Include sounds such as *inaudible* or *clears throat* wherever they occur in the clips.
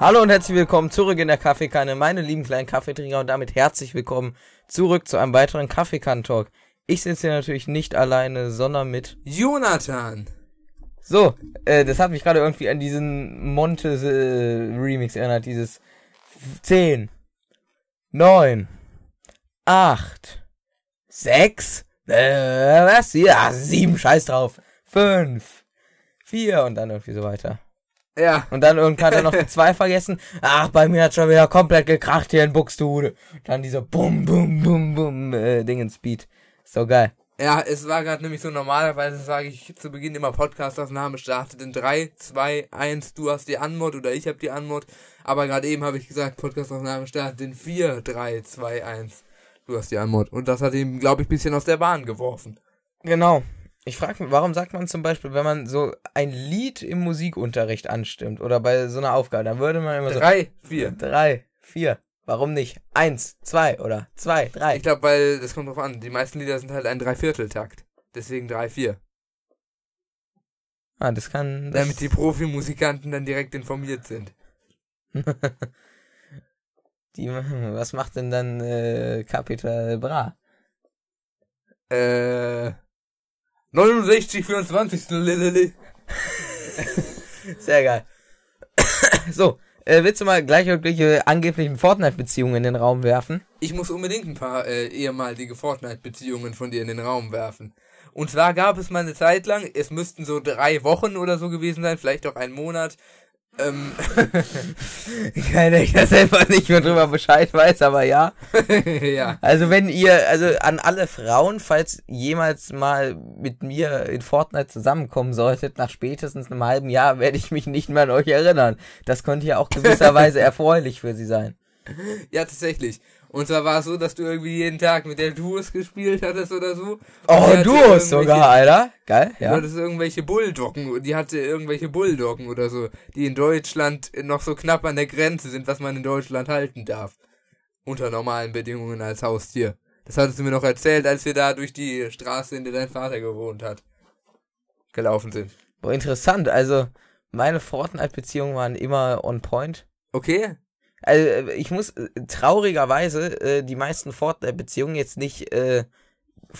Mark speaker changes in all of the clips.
Speaker 1: Hallo und herzlich willkommen zurück in der Kaffeekanne, meine lieben kleinen Kaffeetrinker und damit herzlich willkommen zurück zu einem weiteren Kaffeekann-Talk. Ich sitze hier natürlich nicht alleine, sondern mit
Speaker 2: Jonathan.
Speaker 1: So, äh, das hat mich gerade irgendwie an diesen Montes äh, Remix erinnert, dieses 10, 9, 8, 6, äh, was? Ja, 7, scheiß drauf, 5, 4 und dann irgendwie so weiter.
Speaker 2: Ja.
Speaker 1: Und dann irgendwann hat er noch *laughs* die 2 vergessen. Ach, bei mir hat schon wieder komplett gekracht hier in Buxtehude. Dann dieser Bum, Bum, Bum, Bum, äh, Ding in Speed. So geil.
Speaker 2: Ja, es war gerade nämlich so, normalerweise sage ich zu Beginn immer Podcast-Aufnahme startet in 3, 2, 1, du hast die Anmod oder ich habe die Anmod. Aber gerade eben habe ich gesagt, Podcast-Aufnahme startet in 4, 3, 2, 1, du hast die Anmod. Und das hat ihn, glaube ich, bisschen aus der Bahn geworfen.
Speaker 1: Genau. Ich frage mich, warum sagt man zum Beispiel, wenn man so ein Lied im Musikunterricht anstimmt oder bei so einer Aufgabe, dann würde man immer so
Speaker 2: 3, 4.
Speaker 1: drei, vier. Warum nicht? Eins, zwei oder zwei, drei.
Speaker 2: Ich glaube, weil, das kommt drauf an, die meisten Lieder sind halt ein Dreivierteltakt. Deswegen 3, 4.
Speaker 1: Ah, das kann. Das
Speaker 2: Damit die Profimusikanten dann direkt informiert sind. *laughs*
Speaker 1: die, was macht denn dann äh, Capital Bra?
Speaker 2: Äh. 69, 24. Lilili.
Speaker 1: Sehr geil. *coughs* so, äh, willst du mal gleich irgendwelche angeblichen Fortnite-Beziehungen in den Raum werfen?
Speaker 2: Ich muss unbedingt ein paar äh, ehemalige Fortnite-Beziehungen von dir in den Raum werfen. Und zwar gab es mal eine Zeit lang, es müssten so drei Wochen oder so gewesen sein, vielleicht auch ein Monat. Ähm, *laughs*
Speaker 1: Geil, dass ich da selber nicht mehr drüber Bescheid weiß, aber ja. *laughs*
Speaker 2: ja.
Speaker 1: Also wenn ihr, also an alle Frauen, falls jemals mal mit mir in Fortnite zusammenkommen solltet, nach spätestens einem halben Jahr werde ich mich nicht mehr an euch erinnern. Das könnte ja auch *laughs* gewisserweise erfreulich für sie sein. *laughs*
Speaker 2: Ja, tatsächlich. Und zwar war es so, dass du irgendwie jeden Tag mit der Duos gespielt hattest oder so.
Speaker 1: Oh, du
Speaker 2: irgendwelche-
Speaker 1: sogar, Alter. Geil,
Speaker 2: Du
Speaker 1: ja.
Speaker 2: hattest irgendwelche Bulldoggen, die hatte irgendwelche Bulldoggen oder so, die in Deutschland noch so knapp an der Grenze sind, was man in Deutschland halten darf. Unter normalen Bedingungen als Haustier. Das hattest du mir noch erzählt, als wir da durch die Straße, in der dein Vater gewohnt hat, gelaufen sind.
Speaker 1: Boah, interessant. Also, meine Fortnite-Beziehungen waren immer on point.
Speaker 2: Okay?
Speaker 1: Also, äh, ich muss äh, traurigerweise äh, die meisten Fortnite-Beziehungen jetzt nicht, äh,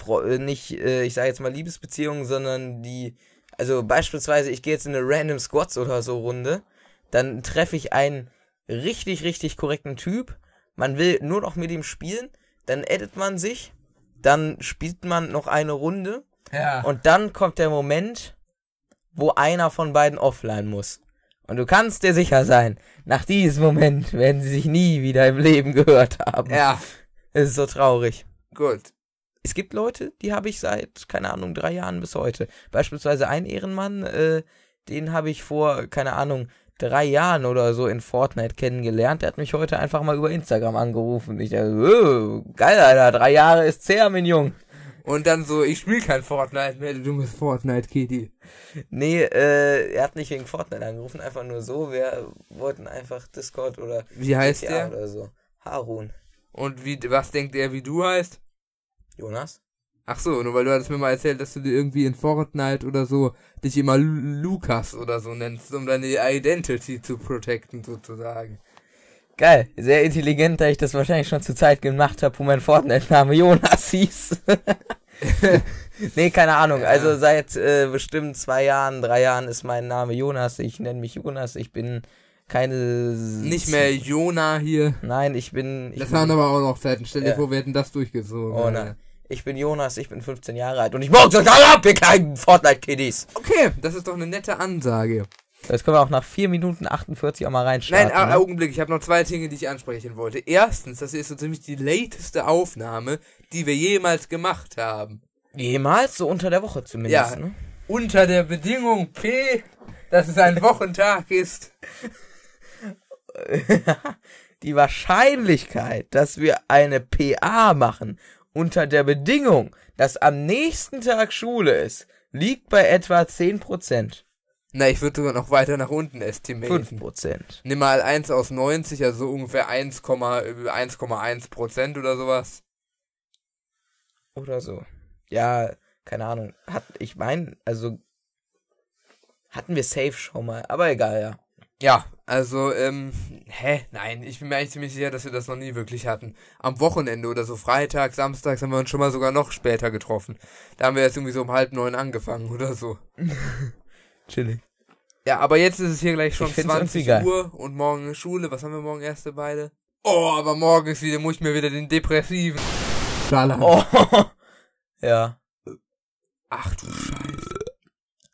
Speaker 1: äh, nicht, äh, ich sage jetzt mal Liebesbeziehungen, sondern die, also beispielsweise, ich gehe jetzt in eine random Squads oder so Runde, dann treffe ich einen richtig, richtig korrekten Typ, man will nur noch mit ihm spielen, dann edit man sich, dann spielt man noch eine Runde
Speaker 2: Ja.
Speaker 1: und dann kommt der Moment, wo einer von beiden offline muss. Und du kannst dir sicher sein, nach diesem Moment werden sie sich nie wieder im Leben gehört haben.
Speaker 2: ja,
Speaker 1: Es ist so traurig.
Speaker 2: gut.
Speaker 1: Es gibt Leute, die habe ich seit, keine Ahnung, drei Jahren bis heute. Beispielsweise ein Ehrenmann, äh, den habe ich vor, keine Ahnung, drei Jahren oder so in Fortnite kennengelernt. Der hat mich heute einfach mal über Instagram angerufen. Ich dachte, oh, geil, Alter, drei Jahre ist zäh, mein Jung.
Speaker 2: Und dann so, ich spiele kein Fortnite mehr, du dummes Fortnite-Kitty.
Speaker 1: Nee, äh, er hat nicht wegen Fortnite angerufen, einfach nur so. Wir wollten einfach Discord oder
Speaker 2: Wie heißt
Speaker 1: GTA
Speaker 2: der?
Speaker 1: oder so. Harun.
Speaker 2: Und wie, was denkt er, wie du heißt?
Speaker 1: Jonas?
Speaker 2: Ach so, nur weil du hattest mir mal erzählt, dass du dir irgendwie in Fortnite oder so dich immer Lu Lukas oder so nennst, um deine Identity zu protecten sozusagen.
Speaker 1: Geil, sehr intelligent, da ich das wahrscheinlich schon zur Zeit gemacht habe, wo mein Fortnite-Name Jonas hieß. *laughs* nee, keine Ahnung.
Speaker 2: Ja.
Speaker 1: Also seit äh, bestimmt zwei Jahren, drei Jahren ist mein Name Jonas. Ich nenne mich Jonas. Ich bin keine.
Speaker 2: Nicht mehr Jona hier.
Speaker 1: Nein, ich bin. Ich
Speaker 2: Das waren aber auch noch Zeiten. Stell dir
Speaker 1: Ja.
Speaker 2: vor, wir hätten das durchgezogen.
Speaker 1: oh nein. Ich bin Jonas, ich bin 15 Jahre alt und ich euch alle ab, ihr kleinen Fortnite-Kiddies.
Speaker 2: Okay, das ist doch eine nette Ansage.
Speaker 1: Das können wir auch nach 4 Minuten 48 auch mal
Speaker 2: Nein,
Speaker 1: reinstarten.
Speaker 2: a-
Speaker 1: ne?
Speaker 2: Augenblick, ich habe noch zwei Dinge, die ich ansprechen wollte. Erstens, das ist so ziemlich die lateste Aufnahme, die wir jemals gemacht haben.
Speaker 1: Jemals, so unter der Woche zumindest.
Speaker 2: Ja.
Speaker 1: Ne?
Speaker 2: Unter der Bedingung P, dass es ein Wochentag ist. *laughs*
Speaker 1: die Wahrscheinlichkeit, dass wir eine PA machen, unter der Bedingung, dass am nächsten Tag Schule ist, liegt bei etwa 10%.
Speaker 2: Na, ich würde sogar noch weiter nach unten estimaten.
Speaker 1: 5%.
Speaker 2: Nimm mal 1 aus 90, also so ungefähr 1, 1,1 Prozent oder sowas.
Speaker 1: Oder so. Ja, keine Ahnung. Hat, ich meine, also hatten wir safe schon mal, aber egal, ja.
Speaker 2: Ja, Also, ähm, hä? Nein, ich bin mir eigentlich ziemlich sicher, dass wir das noch nie wirklich hatten. Am Wochenende oder so, Freitag, Samstags haben wir uns schon mal sogar noch später getroffen. Da haben wir jetzt irgendwie so um halb neun angefangen oder so. *laughs*
Speaker 1: Chillig.
Speaker 2: Ja, aber jetzt ist es hier gleich schon
Speaker 1: Ich find's
Speaker 2: 20
Speaker 1: irgendwie geil.
Speaker 2: Uhr und morgen ist Schule. Was haben wir morgen erste beide? Oh, aber morgen ist wieder, muss ich mir wieder den Depressiven. Ballern.
Speaker 1: Oh. *laughs* ja.
Speaker 2: Ach du Scheiße.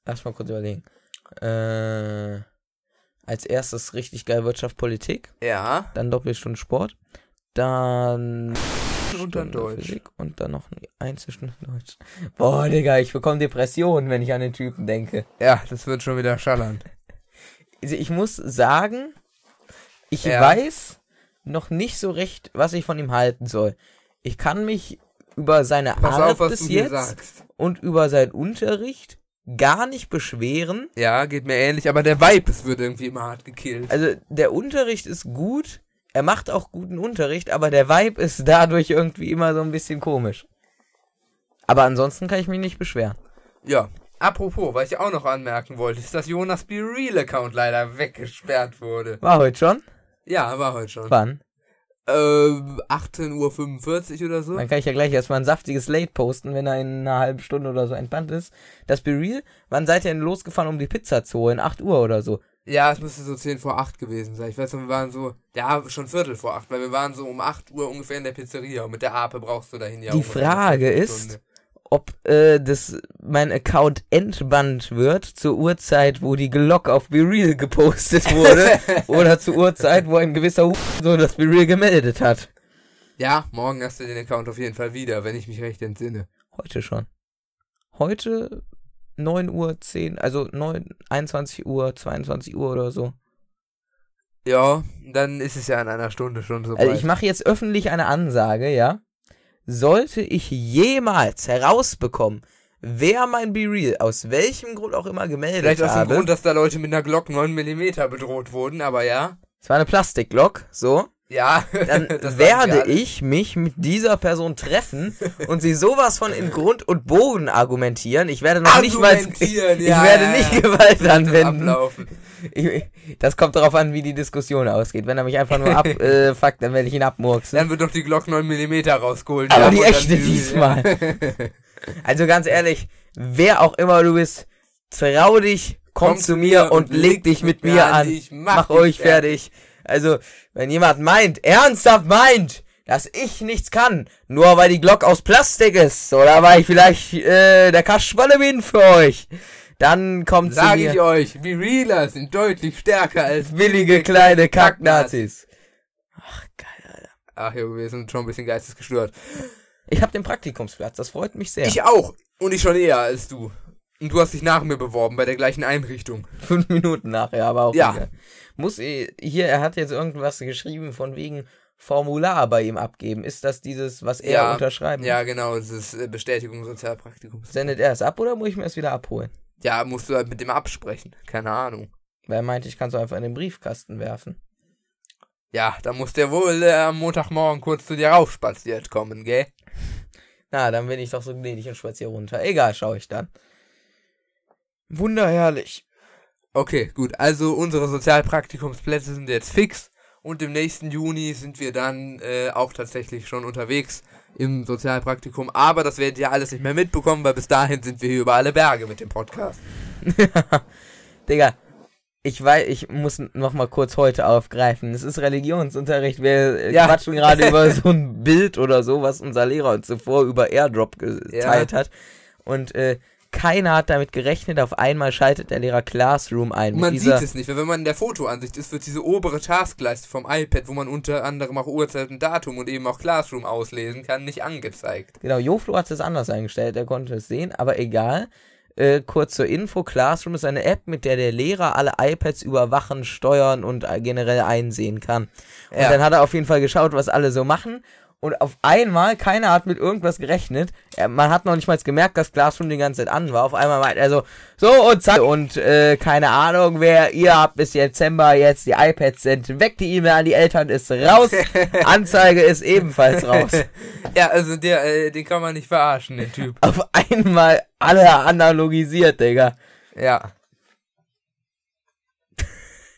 Speaker 1: Lass mal kurz überlegen. Äh, als erstes richtig geil Wirtschaft, Politik.
Speaker 2: Ja.
Speaker 1: Dann Doppelstunde Sport. Dann
Speaker 2: Und dann.
Speaker 1: Physik und dann noch eine Einzelstunde Deutsch. Boah, Digga, ich bekomme Depressionen, wenn ich an den Typen denke.
Speaker 2: Ja, das wird schon wieder schallern.
Speaker 1: Also ich muss sagen, ich
Speaker 2: Ja.
Speaker 1: weiß noch nicht so recht, was ich von ihm halten soll. Ich kann mich über seine
Speaker 2: Pass
Speaker 1: Art
Speaker 2: auf,
Speaker 1: bis jetzt und über seinen Unterricht gar nicht beschweren.
Speaker 2: Ja, geht mir ähnlich, aber der Vibe, es wird irgendwie immer hart gekillt.
Speaker 1: Also der Unterricht ist gut, er macht auch guten Unterricht, aber der Vibe ist dadurch irgendwie immer so ein bisschen komisch. Aber ansonsten kann ich mich nicht beschweren.
Speaker 2: Ja. Apropos, was ich auch noch anmerken wollte, ist, dass Jonas Be Real Account leider weggesperrt wurde.
Speaker 1: War heute schon?
Speaker 2: Ja, war heute schon.
Speaker 1: Wann?
Speaker 2: Ähm, 18.45 Uhr oder so.
Speaker 1: Dann kann ich ja gleich erstmal ein saftiges Late posten, wenn er in einer halben Stunde oder so entbannt ist. Das Be Real, wann seid ihr denn losgefahren, um die Pizza zu holen? 8 Uhr oder so.
Speaker 2: Ja, es müsste so 10 vor 8 gewesen sein. Ich weiß noch, wir waren so, ja, schon Viertel vor 8, weil wir waren so um 8 Uhr ungefähr in der Pizzeria und mit der Ape brauchst du dahin ja
Speaker 1: Die Frage ist, ob äh, das mein Account entbannt wird zur Uhrzeit, wo die Glock auf Be Real gepostet wurde *laughs* oder zur Uhrzeit, wo ein gewisser so das Be Real gemeldet hat.
Speaker 2: Ja, morgen hast du den Account auf jeden Fall wieder, wenn ich mich recht entsinne.
Speaker 1: Heute schon. Heute 9 Uhr 10, also 9, 21 Uhr, 22 Uhr oder so.
Speaker 2: Ja, dann ist es ja in einer Stunde schon so
Speaker 1: Also ich mache jetzt öffentlich eine Ansage, ja. Sollte ich jemals herausbekommen, wer mein Be Real aus welchem Grund auch immer gemeldet
Speaker 2: Vielleicht aus dem. Grund, dass da Leute mit einer Glock 9mm bedroht wurden, aber ja.
Speaker 1: Es war eine Plastikglock, so.
Speaker 2: Ja,
Speaker 1: Dann *laughs* werde ich mich mit dieser Person treffen und sie sowas von in Grund und Boden argumentieren. Ich werde noch nicht mal, *laughs* ich,
Speaker 2: ja,
Speaker 1: werde
Speaker 2: ja,
Speaker 1: nicht
Speaker 2: ja.
Speaker 1: Gewalt
Speaker 2: Das
Speaker 1: anwenden. Ich, das kommt darauf an, wie die Diskussion ausgeht. Wenn er mich einfach nur ab, *laughs* äh, dann werde ich ihn abmurksen.
Speaker 2: Dann wird doch die Glock 9mm rausgeholt.
Speaker 1: Aber
Speaker 2: ja,
Speaker 1: die echte
Speaker 2: die-
Speaker 1: diesmal. Also ganz ehrlich, wer auch immer du bist, trau dich, komm, zu mir und leg dich mit mir an.
Speaker 2: Ich
Speaker 1: Mach,
Speaker 2: dich
Speaker 1: euch fertig. Also, wenn jemand meint, ernsthaft meint, dass ich nichts kann, nur weil die Glock aus Plastik ist, oder weil ich vielleicht äh, der Kasperle bin für euch, dann kommt zu
Speaker 2: Sag
Speaker 1: mir
Speaker 2: ich euch, wie Realer sind deutlich stärker als
Speaker 1: billige kleine Kacknazis. Ach, geil, Alter.
Speaker 2: Ach Junge, wir sind schon ein bisschen geistesgestört.
Speaker 1: Ich habe den Praktikumsplatz, das freut mich sehr.
Speaker 2: Ich auch. Und ich schon eher als du. Und du hast dich nach mir beworben bei der gleichen Einrichtung.
Speaker 1: Fünf Minuten nachher, aber auch
Speaker 2: Ja.
Speaker 1: egal. Muss eh- hier, er hat jetzt irgendwas geschrieben von wegen Formular bei ihm abgeben. Ist das dieses, was er
Speaker 2: Ja,
Speaker 1: unterschreiben
Speaker 2: Ja,
Speaker 1: muss?
Speaker 2: genau, das ist äh, Bestätigung Sozialpraktikums.
Speaker 1: Sendet er es ab oder muss ich mir es wieder abholen?
Speaker 2: Ja, musst du halt mit dem absprechen. Keine Ahnung.
Speaker 1: Weil er meinte, ich kann es einfach in den Briefkasten werfen.
Speaker 2: Ja, da muss der wohl äh, am Montagmorgen kurz zu dir raufspaziert kommen, gell?
Speaker 1: Na, dann bin ich doch so gnädig und spaziere runter. Egal, schaue ich dann. Wunderherrlich.
Speaker 2: Okay, gut. Also unsere Sozialpraktikumsplätze sind jetzt fix und im nächsten Juni sind wir dann äh, auch tatsächlich schon unterwegs im Sozialpraktikum. Aber das werdet ihr alles nicht mehr mitbekommen, weil bis dahin sind wir hier über alle Berge mit dem Podcast. *laughs*
Speaker 1: Digga, ich weiß, ich muss noch mal kurz heute aufgreifen. Es ist Religionsunterricht. Wir äh,
Speaker 2: Ja.
Speaker 1: quatschen gerade *laughs* über so ein Bild oder so, was unser Lehrer uns zuvor über Airdrop geteilt hat. Und äh, keiner hat damit gerechnet. Auf einmal schaltet der Lehrer Classroom ein.
Speaker 2: Man sieht es nicht, weil wenn man in der Fotoansicht ist, wird diese obere Taskleiste vom iPad, wo man unter anderem auch Uhrzeit und Datum und eben auch Classroom auslesen kann, nicht angezeigt.
Speaker 1: Genau, Joflo hat es anders eingestellt. Er konnte es sehen, aber egal. Äh, kurz zur Info, Classroom ist eine App, mit der der Lehrer alle iPads überwachen, steuern und äh, generell einsehen kann. Und
Speaker 2: Ja.
Speaker 1: dann hat er auf jeden Fall geschaut, was alle so machen. Und auf einmal, keiner hat mit irgendwas gerechnet. Er, man hat noch nicht mal gemerkt, dass Classroom die ganze Zeit an war. Auf einmal meint er so, so und zack. Und äh, keine Ahnung, wer ihr habt bis Dezember jetzt die iPads sind weg. Die E-Mail an die Eltern ist raus. *laughs* Anzeige ist ebenfalls raus. *laughs*
Speaker 2: Ja, also der, äh, den kann man nicht verarschen, den Typ.
Speaker 1: Auf einmal alle analogisiert, Digga.
Speaker 2: Ja.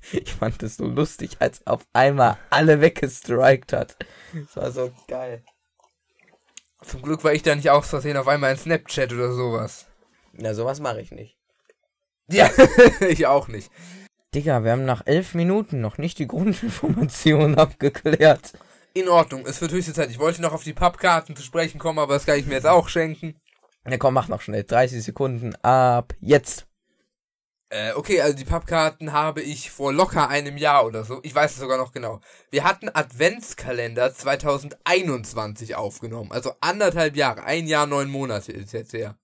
Speaker 2: *laughs*
Speaker 1: Ich fand das so lustig, als auf einmal alle weggestrikt hat. Das war so geil.
Speaker 2: Zum Glück war ich da nicht aus Versehen auf einmal in Snapchat oder sowas.
Speaker 1: Na, sowas mache ich nicht.
Speaker 2: Ja, *laughs* ich auch nicht.
Speaker 1: Digga, wir haben nach elf Minuten noch nicht die Grundinformationen *laughs* abgeklärt.
Speaker 2: In Ordnung, es wird höchste Zeit. Ich wollte noch auf die Pappkarten zu sprechen kommen, aber das kann ich mir jetzt auch schenken.
Speaker 1: Ja, komm, mach noch schnell. 30 Sekunden ab jetzt.
Speaker 2: Äh, okay, also die Pappkarten habe ich vor locker einem Jahr oder so. Ich weiß es sogar noch genau. Wir hatten Adventskalender 2021 aufgenommen. Also anderthalb Jahre. Ein Jahr, neun Monate ist jetzt her.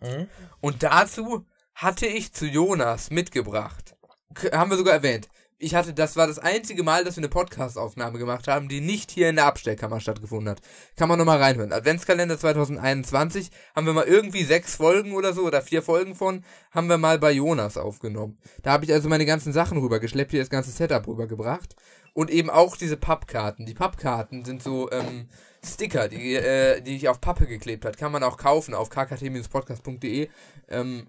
Speaker 1: Mhm.
Speaker 2: Und dazu hatte ich zu Jonas mitgebracht. K haben wir sogar erwähnt. Ich hatte, das war das einzige Mal, dass wir eine Podcast-Aufnahme gemacht haben, die nicht hier in der Abstellkammer stattgefunden hat. Kann man nochmal reinhören. Adventskalender 2021 haben wir mal irgendwie sechs Folgen oder so oder vier Folgen von, haben wir mal bei Jonas aufgenommen. Da habe ich also meine ganzen Sachen rübergeschleppt, hier das ganze Setup rübergebracht. Und eben auch diese Pappkarten. Die Pappkarten sind so, ähm, Sticker, die, äh, die ich auf Pappe geklebt hat. Kann man auch kaufen auf kkt-podcast.de. Ähm,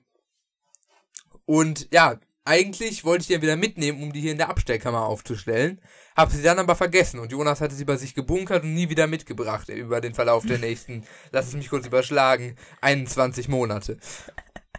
Speaker 2: und ja, eigentlich wollte ich die ja wieder mitnehmen, um die hier in der Abstellkammer aufzustellen. Hab sie dann aber vergessen und Jonas hatte sie bei sich gebunkert und nie wieder mitgebracht über den Verlauf der nächsten, *laughs* lass es mich kurz überschlagen, 21 Monate.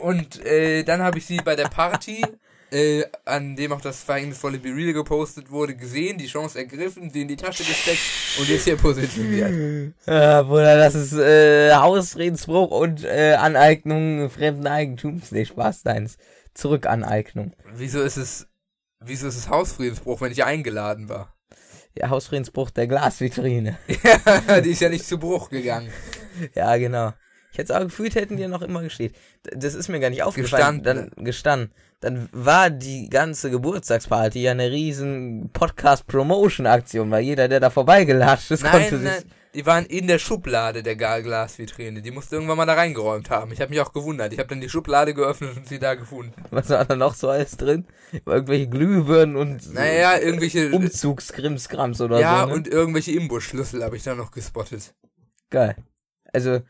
Speaker 2: Und äh, dann habe ich sie bei der Party, äh, an dem auch das verhängnisvolle Be Real gepostet wurde, gesehen, die Chance ergriffen, sie in die Tasche gesteckt und jetzt hier positioniert. *laughs*
Speaker 1: Ja, Bruder, das ist äh, Hausfriedensbruch und äh, Aneignung fremden Eigentums. Nee, Spaß deins. Zurückaneignung.
Speaker 2: Wieso ist es, wieso ist es Hausfriedensbruch, wenn ich eingeladen war?
Speaker 1: Ja, Hausfriedensbruch der Glasvitrine. *laughs*
Speaker 2: Ja, die ist ja nicht zu Bruch gegangen.
Speaker 1: Ja, genau. Ich hätte es auch gefühlt, hätten die noch immer gesteht. Das ist mir gar nicht aufgefallen.
Speaker 2: Gestanden.
Speaker 1: Dann gestanden. Dann war die ganze Geburtstagsparty ja eine riesen Podcast-Promotion-Aktion, weil jeder, der da vorbeigelatscht ist, konnte
Speaker 2: Nein,
Speaker 1: sich...
Speaker 2: die waren in der Schublade der Glasvitrine. Die musste irgendwann mal da reingeräumt haben. Ich habe mich auch gewundert. Ich habe dann die Schublade geöffnet und sie da gefunden.
Speaker 1: Was war da noch so alles drin? Irgendwelche Glühbirnen und so
Speaker 2: Naja, irgendwelche.
Speaker 1: Umzugskrimskrams oder
Speaker 2: ja,
Speaker 1: so. Ne?
Speaker 2: und irgendwelche Imbusschlüssel habe ich da noch gespottet.
Speaker 1: Geil. Also,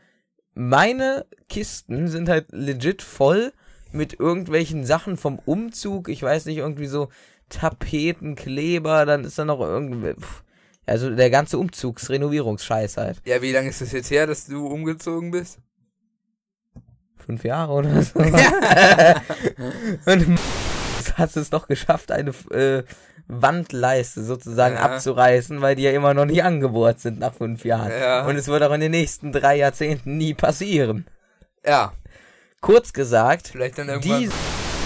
Speaker 1: meine Kisten sind halt legit voll mit irgendwelchen Sachen vom Umzug. Ich weiß nicht, irgendwie so Tapeten, Kleber, dann ist da noch irgendwie. pff, Also der ganze Umzugsrenovierungsscheiß halt.
Speaker 2: Ja, wie lange ist es jetzt her, dass du umgezogen bist?
Speaker 1: Fünf Jahre oder so. *laughs* *laughs* Und hat es doch geschafft, eine äh, Wandleiste sozusagen
Speaker 2: Ja.
Speaker 1: abzureißen, weil die ja immer noch nicht angebohrt sind nach fünf Jahren.
Speaker 2: Ja.
Speaker 1: Und es wird auch in den nächsten drei Jahrzehnten nie passieren.
Speaker 2: Ja,
Speaker 1: Kurz gesagt,
Speaker 2: vielleicht dann irgendwann.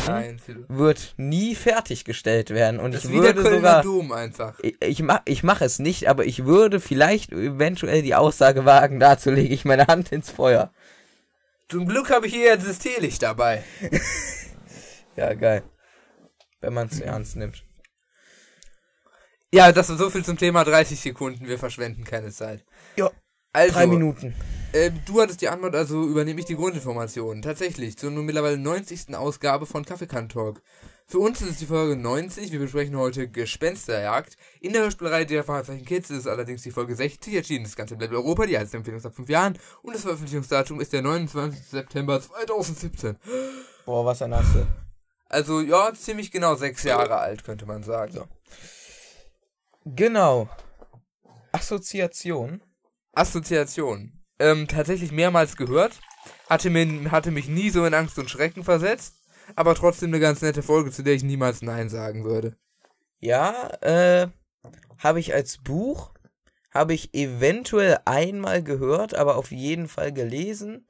Speaker 2: Nein,
Speaker 1: wird nie fertiggestellt werden und
Speaker 2: das
Speaker 1: ich würde sogar
Speaker 2: Dom einfach.
Speaker 1: ich, ich mach ich mach es nicht, aber ich würde vielleicht eventuell die Aussage wagen, dazu lege ich meine Hand ins Feuer.
Speaker 2: Zum Glück habe ich hier jetzt das Teelicht dabei. *laughs*
Speaker 1: Ja, geil. Wenn man es ernst nimmt.
Speaker 2: Ja, das ist so viel zum Thema 30 Sekunden. Wir verschwenden keine Zeit.
Speaker 1: Ja,
Speaker 2: Also,
Speaker 1: Drei Minuten.
Speaker 2: Äh, du hattest die Antwort, also übernehme ich die Grundinformationen. Tatsächlich, zur nun mittlerweile 90. Ausgabe von Kaffeekan Talk. Für uns ist es die Folge 90. Wir besprechen heute Gespensterjagd. In der Hörspielerei der Fahrzeichen Kids ist es allerdings die Folge 60 erschienen. Das Ganze bleibt Europa, die heißt Empfehlung ab 5 Jahren. Und das Veröffentlichungsdatum ist der 29. September 2017.
Speaker 1: Boah, was ein Asse.
Speaker 2: Also, ja, ziemlich genau sechs Jahre alt, könnte man sagen.
Speaker 1: So. Genau. Assoziation.
Speaker 2: Assoziation. Ähm, tatsächlich mehrmals gehört. Hatte, mir, hatte mich nie so in Angst und Schrecken versetzt. Aber trotzdem eine ganz nette Folge, zu der ich niemals Nein sagen würde.
Speaker 1: Ja, äh, habe ich als Buch, habe ich eventuell einmal gehört, aber auf jeden Fall gelesen.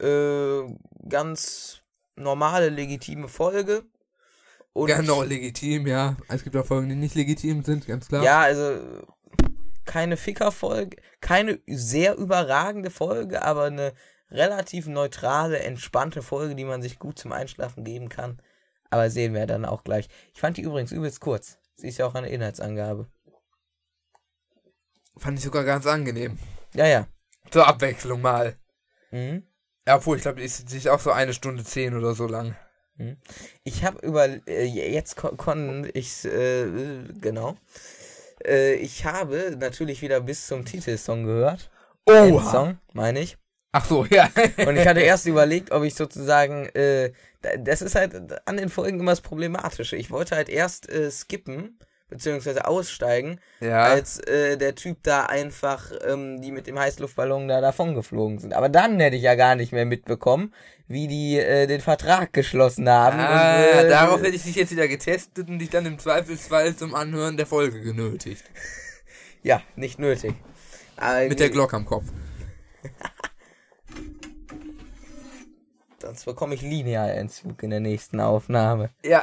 Speaker 1: Äh, ganz normale, legitime Folge. Und
Speaker 2: Genau, legitim, ja. Es gibt auch Folgen, die nicht legitim sind, ganz klar.
Speaker 1: Ja, also keine Ficker-Folge, keine sehr überragende Folge, aber eine relativ neutrale, entspannte Folge, die man sich gut zum Einschlafen geben kann. Aber sehen wir dann auch gleich. Ich fand die übrigens übelst kurz. Sie ist ja auch eine Inhaltsangabe.
Speaker 2: Fand ich sogar ganz angenehm.
Speaker 1: Ja, ja.
Speaker 2: Zur Abwechslung mal.
Speaker 1: Mhm.
Speaker 2: Ja, obwohl, ich glaube, die ist, auch so eine Stunde zehn oder so lang.
Speaker 1: Ich habe über äh, jetzt kon, kon ich äh, genau. Äh, ich habe natürlich wieder bis zum Titelsong gehört. Endsong, meine ich.
Speaker 2: Ach so, ja.
Speaker 1: Und ich hatte erst überlegt, ob ich sozusagen, äh, da- das ist halt an den Folgen immer das Problematische. Ich wollte halt erst äh, skippen, beziehungsweise aussteigen,
Speaker 2: ja.
Speaker 1: als äh, der Typ da einfach, ähm, die mit dem Heißluftballon da davon geflogen sind. Aber dann hätte ich ja gar nicht mehr mitbekommen, wie die äh, den Vertrag geschlossen haben.
Speaker 2: ah,
Speaker 1: und, äh,
Speaker 2: darauf hätte ich dich jetzt wieder getestet und dich dann im Zweifelsfall zum Anhören der Folge genötigt. *laughs*
Speaker 1: Ja, nicht nötig. Aber
Speaker 2: Mit der Glocke am Kopf. *laughs*
Speaker 1: Sonst bekomme ich Linearentzug in der nächsten Aufnahme.
Speaker 2: Ja,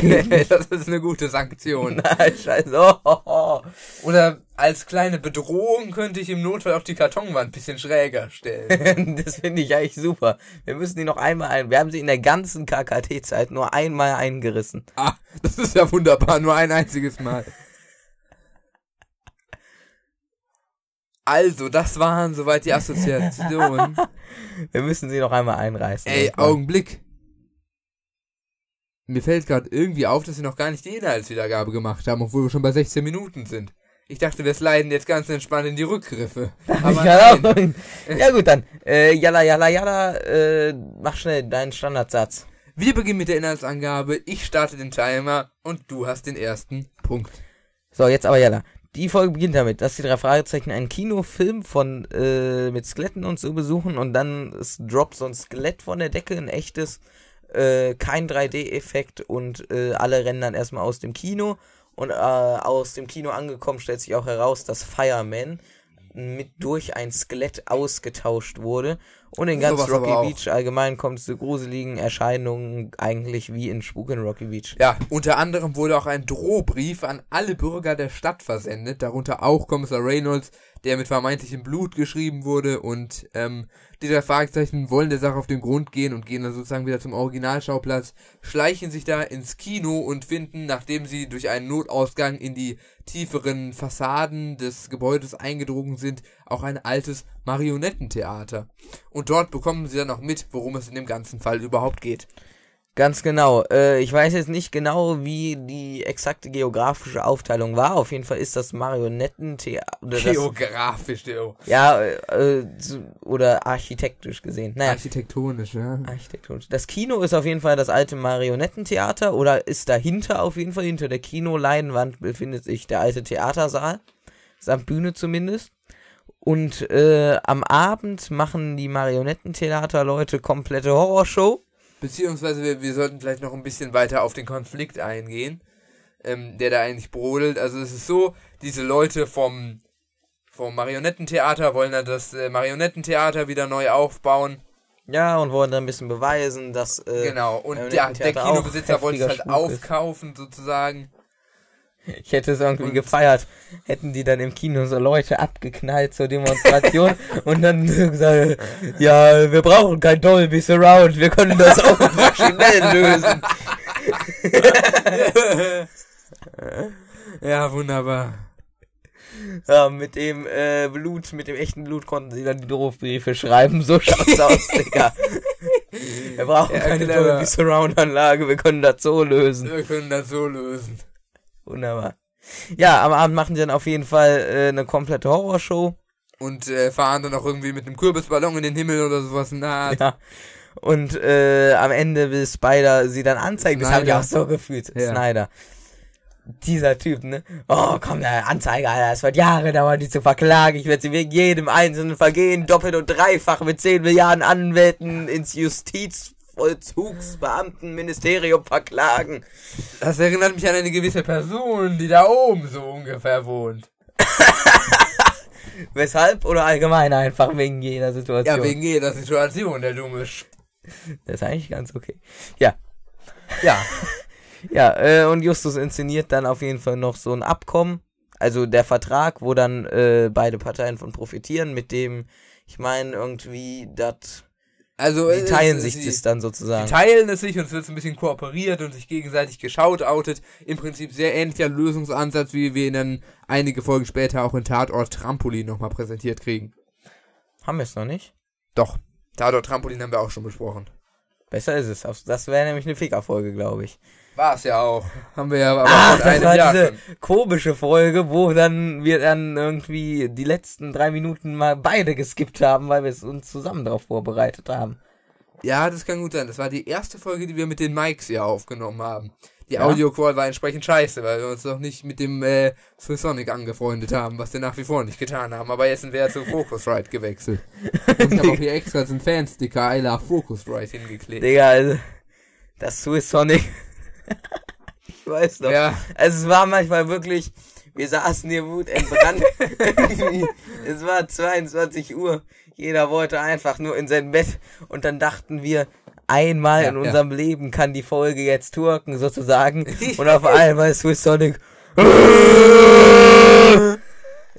Speaker 1: geht *laughs*
Speaker 2: das ist eine gute Sanktion. *laughs*
Speaker 1: Nein, scheiße. Oh, oh, oh.
Speaker 2: Oder als kleine Bedrohung könnte ich im Notfall auch die Kartonwand ein bisschen schräger stellen. *laughs*
Speaker 1: Das finde ich eigentlich super. Wir müssen die noch einmal ein. Wir haben sie in der ganzen KKT-Zeit nur einmal eingerissen.
Speaker 2: Ah, das ist ja wunderbar, nur ein einziges Mal. Also, das waren soweit die Assoziationen. *laughs*
Speaker 1: Wir müssen sie noch einmal einreißen.
Speaker 2: Ey. Augenblick. Mir fällt gerade irgendwie auf, dass wir noch gar nicht die Inhaltswiedergabe gemacht haben, obwohl wir schon bei 16 Minuten sind. Ich dachte, wir sliden jetzt ganz entspannt in die Rückgriffe. *laughs* Aber
Speaker 1: ja,
Speaker 2: nein. *laughs*
Speaker 1: ja gut, dann. Äh, jalla, jalla, jalla. Äh, mach schnell deinen Standardsatz.
Speaker 2: Wir beginnen mit der Inhaltsangabe. Ich starte den Timer und du hast den ersten Punkt.
Speaker 1: So, jetzt aber jalla. Die Folge beginnt damit, dass die drei Fragezeichen einen Kinofilm von äh, mit Skeletten und so besuchen und dann droppt so ein Skelett von der Decke, ein echtes, äh, kein 3D-Effekt und äh, alle rennen dann erstmal aus dem Kino und äh, aus dem Kino angekommen stellt sich auch heraus, dass Fireman mit durch ein Skelett ausgetauscht wurde und in ganz
Speaker 2: Sowas
Speaker 1: Rocky. Beach allgemein kommt es zu gruseligen Erscheinungen eigentlich wie in Spuk in Rocky Beach.
Speaker 2: Ja, unter anderem wurde auch ein Drohbrief an alle Bürger der Stadt versendet, darunter auch Kommissar Reynolds, der mit vermeintlichem Blut geschrieben wurde und ähm, die drei Fragezeichen wollen der Sache auf den Grund gehen und gehen dann sozusagen wieder zum Originalschauplatz, schleichen sich da ins Kino und finden, nachdem sie durch einen Notausgang in die tieferen Fassaden des Gebäudes eingedrungen sind, auch ein altes Marionettentheater. Und dort bekommen sie dann auch mit, worum es in dem ganzen Fall überhaupt geht.
Speaker 1: Ganz genau. Äh, ich weiß jetzt nicht genau, wie die exakte geografische Aufteilung war. Auf jeden Fall ist das Marionettentheater. das-
Speaker 2: Geografisch, Theo.
Speaker 1: Ja, äh, oder architektisch gesehen. Naja,
Speaker 2: Architektonisch, ja.
Speaker 1: architektonisch. Das Kino ist auf jeden Fall das alte Marionettentheater oder ist dahinter auf jeden Fall, hinter der Kinoleinwand befindet sich der alte Theatersaal. Samt Bühne zumindest. Und äh, am Abend machen die Marionettentheater-Leute komplette Horrorshow.
Speaker 2: Beziehungsweise wir, wir sollten vielleicht noch ein bisschen weiter auf den Konflikt eingehen, ähm, der da eigentlich brodelt. Also es ist so, diese Leute vom, vom Marionettentheater wollen dann das äh, Marionettentheater wieder neu aufbauen.
Speaker 1: Ja, und wollen dann ein bisschen beweisen, dass. Äh,
Speaker 2: genau. Und ja, der Kinobesitzer wollte es halt
Speaker 1: heftiger Spuk ist.
Speaker 2: aufkaufen, sozusagen.
Speaker 1: Ich hätte es irgendwie
Speaker 2: Und-
Speaker 1: gefeiert. Hätten die dann im Kino so Leute abgeknallt zur Demonstration *laughs* und dann gesagt, ja, wir brauchen kein Dolby Surround, wir können das auch *laughs* maschinell lösen.
Speaker 2: ja, wunderbar.
Speaker 1: Ja, mit dem äh, Blut, mit dem echten Blut konnten sie dann die Drohbriefe schreiben. So schaut's *laughs* aus, Digga. Wir brauchen
Speaker 2: Ja,
Speaker 1: keine. Dolby Surround Anlage, wir können das so lösen.
Speaker 2: Wir können das so lösen.
Speaker 1: Wunderbar. Ja, am Abend machen sie dann auf jeden Fall äh, eine komplette Horrorshow.
Speaker 2: Und äh, fahren dann auch irgendwie mit einem Kürbisballon in den Himmel oder sowas Art.
Speaker 1: Ja. Und äh, am Ende will Spider sie dann anzeigen. Das habe ich
Speaker 2: Snyder.
Speaker 1: auch so gefühlt.
Speaker 2: Ja.
Speaker 1: Snyder. Dieser Typ, ne? Oh, komm, der Anzeige, Alter. Es wird Jahre dauern, die zu verklagen. Ich werde sie wegen jedem einzelnen Vergehen doppelt und dreifach mit 10 Milliarden Anwälten ins Justizvollzugsbeamtenministerium verklagen.
Speaker 2: Das erinnert mich an eine gewisse Person, die da oben so ungefähr wohnt. *laughs*
Speaker 1: Weshalb oder allgemein einfach wegen jeder Situation?
Speaker 2: Ja, wegen jeder Situation, der dumme Sch
Speaker 1: Das ist eigentlich ganz okay. Ja,
Speaker 2: Ja. *laughs*
Speaker 1: Ja, äh, und Justus inszeniert dann auf jeden Fall noch so ein Abkommen, also der Vertrag, wo dann äh, beide Parteien von profitieren, mit dem, ich meine, irgendwie, das,
Speaker 2: Also,
Speaker 1: die
Speaker 2: es-
Speaker 1: teilen
Speaker 2: es-
Speaker 1: sich
Speaker 2: die,
Speaker 1: das dann
Speaker 2: Die
Speaker 1: sozusagen.
Speaker 2: teilen es sich und es wird so ein bisschen kooperiert und sich gegenseitig geschaut outet. Im Prinzip sehr ähnlicher Lösungsansatz, wie wir ihn dann einige Folgen später auch in Tatort Trampolin nochmal präsentiert kriegen.
Speaker 1: Haben wir es noch nicht?
Speaker 2: Doch. Tatort Trampolin haben wir auch schon besprochen.
Speaker 1: Besser ist es. Das wäre nämlich eine Ficker-Folge, glaube ich.
Speaker 2: War es ja auch. Haben wir ja aber vor
Speaker 1: das
Speaker 2: einem
Speaker 1: war
Speaker 2: Jahr
Speaker 1: diese
Speaker 2: schon.
Speaker 1: komische Folge, wo dann wir dann irgendwie die letzten drei Minuten mal beide geskippt haben, weil wir es uns zusammen darauf vorbereitet haben.
Speaker 2: Ja, das kann gut sein. Das war die erste Folge, die wir mit den Mikes hier aufgenommen haben. Die
Speaker 1: Ja?
Speaker 2: Audioqual war entsprechend scheiße, weil wir uns noch nicht mit dem äh, Sonic angefreundet haben, was wir nach wie vor nicht getan haben. Aber jetzt sind wir ja zu Focusrite gewechselt. *laughs* Und ich habe auch hier extra so einen Fansticker I love Focusrite hingeklebt.
Speaker 1: Digga, also, das Swiss Sonic. Ich weiß noch.
Speaker 2: Ja,
Speaker 1: Also es war manchmal wirklich, wir saßen hier Wut entbrannt. Irgendwie, *laughs* es war 22 Uhr. Jeder wollte einfach nur in sein Bett. Und dann dachten wir, einmal
Speaker 2: Ja,
Speaker 1: in
Speaker 2: ja.
Speaker 1: unserem Leben kann die Folge jetzt turken, sozusagen. Und auf *laughs* einmal ist Swiss Sonic. *laughs*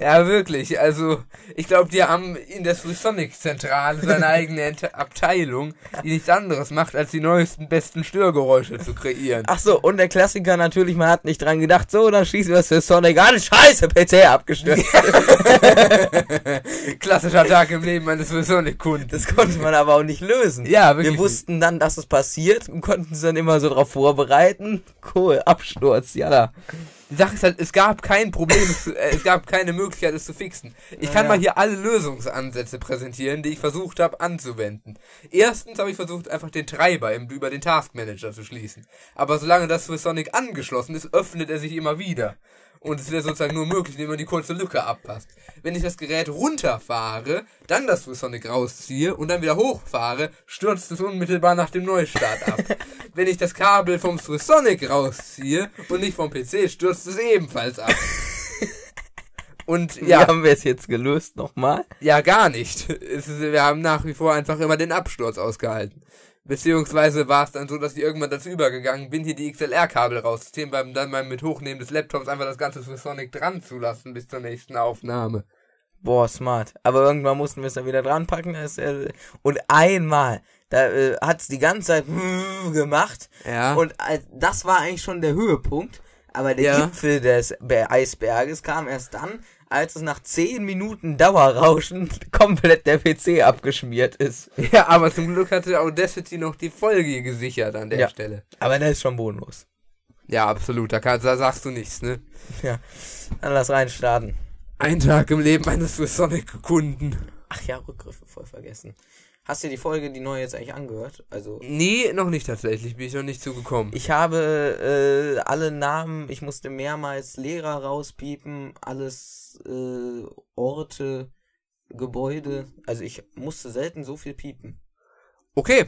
Speaker 2: ja, wirklich. Also, ich glaube, die haben in der Sonic-Zentrale seine eigene Abteilung, die nichts anderes macht, als die neuesten, besten Störgeräusche zu kreieren.
Speaker 1: Ach so, und der Klassiker natürlich, man hat nicht dran gedacht, so, dann schießen wir Swiss Sonic an. Scheiße, PC abgestürzt. *laughs*
Speaker 2: Klassischer Tag im Leben eines Sonic-Kunden.
Speaker 1: Das konnte man aber auch nicht lösen.
Speaker 2: Ja, wirklich
Speaker 1: Wir wussten dann, dass es passiert und konnten uns dann immer so drauf vorbereiten. Cool, Absturz, ja da.
Speaker 2: Die Sache ist halt, es gab kein Problem, es, äh, es gab keine Möglichkeit, es zu fixen. Ich kann
Speaker 1: Ja.
Speaker 2: mal hier alle Lösungsansätze präsentieren, die ich versucht habe anzuwenden. Erstens habe ich versucht, einfach den Treiber im, über den Taskmanager zu schließen. Aber solange das für Sonic angeschlossen ist, öffnet er sich immer wieder. Und es wäre sozusagen nur möglich, indem man die kurze Lücke abpasst. Wenn ich das Gerät runterfahre, dann das Sonic rausziehe und dann wieder hochfahre, stürzt es unmittelbar nach dem Neustart ab. *laughs* Wenn ich das Kabel vom Sonic rausziehe und nicht vom PC, stürzt es ebenfalls ab. *laughs* Und
Speaker 1: Wie
Speaker 2: ja,
Speaker 1: haben wir es jetzt gelöst nochmal?
Speaker 2: ja gar nicht. Ist, wir haben nach wie vor einfach immer den Absturz ausgehalten. Beziehungsweise war es dann so, dass ich irgendwann dazu übergegangen bin, hier die XLR-Kabel rauszuziehen, beim dann mal mit Hochnehmen des Laptops einfach das Ganze für Sonic dran zu lassen bis zur nächsten Aufnahme.
Speaker 1: Boah, smart. Aber irgendwann mussten wir es dann wieder dran packen. Und einmal, da äh, hat es die ganze Zeit *laughs* gemacht.
Speaker 2: Ja.
Speaker 1: Und äh, das war eigentlich schon der Höhepunkt. Aber der
Speaker 2: Ja.
Speaker 1: Gipfel des Be- Eisberges kam erst dann, als es nach 10 Minuten Dauerrauschen *laughs* komplett der PC abgeschmiert ist.
Speaker 2: ja, aber zum Glück hatte Audacity noch die Folge gesichert an der
Speaker 1: Ja.
Speaker 2: Stelle.
Speaker 1: Aber das ist schon bonus.
Speaker 2: Ja, absolut. Da, kann, da sagst du nichts, ne?
Speaker 1: Ja. Dann lass reinstarten.
Speaker 2: Ein Tag im Leben eines Sonic-Kunden.
Speaker 1: Ach ja, Rückgriffe, voll vergessen. Hast du die Folge, die neue jetzt eigentlich angehört? Also,
Speaker 2: Nee, noch nicht tatsächlich. Bin ich noch nicht zugekommen.
Speaker 1: ich habe äh, alle Namen, ich musste mehrmals Lehrer rauspiepen, alles äh, Orte, Gebäude. Also ich musste selten so viel piepen.
Speaker 2: Okay.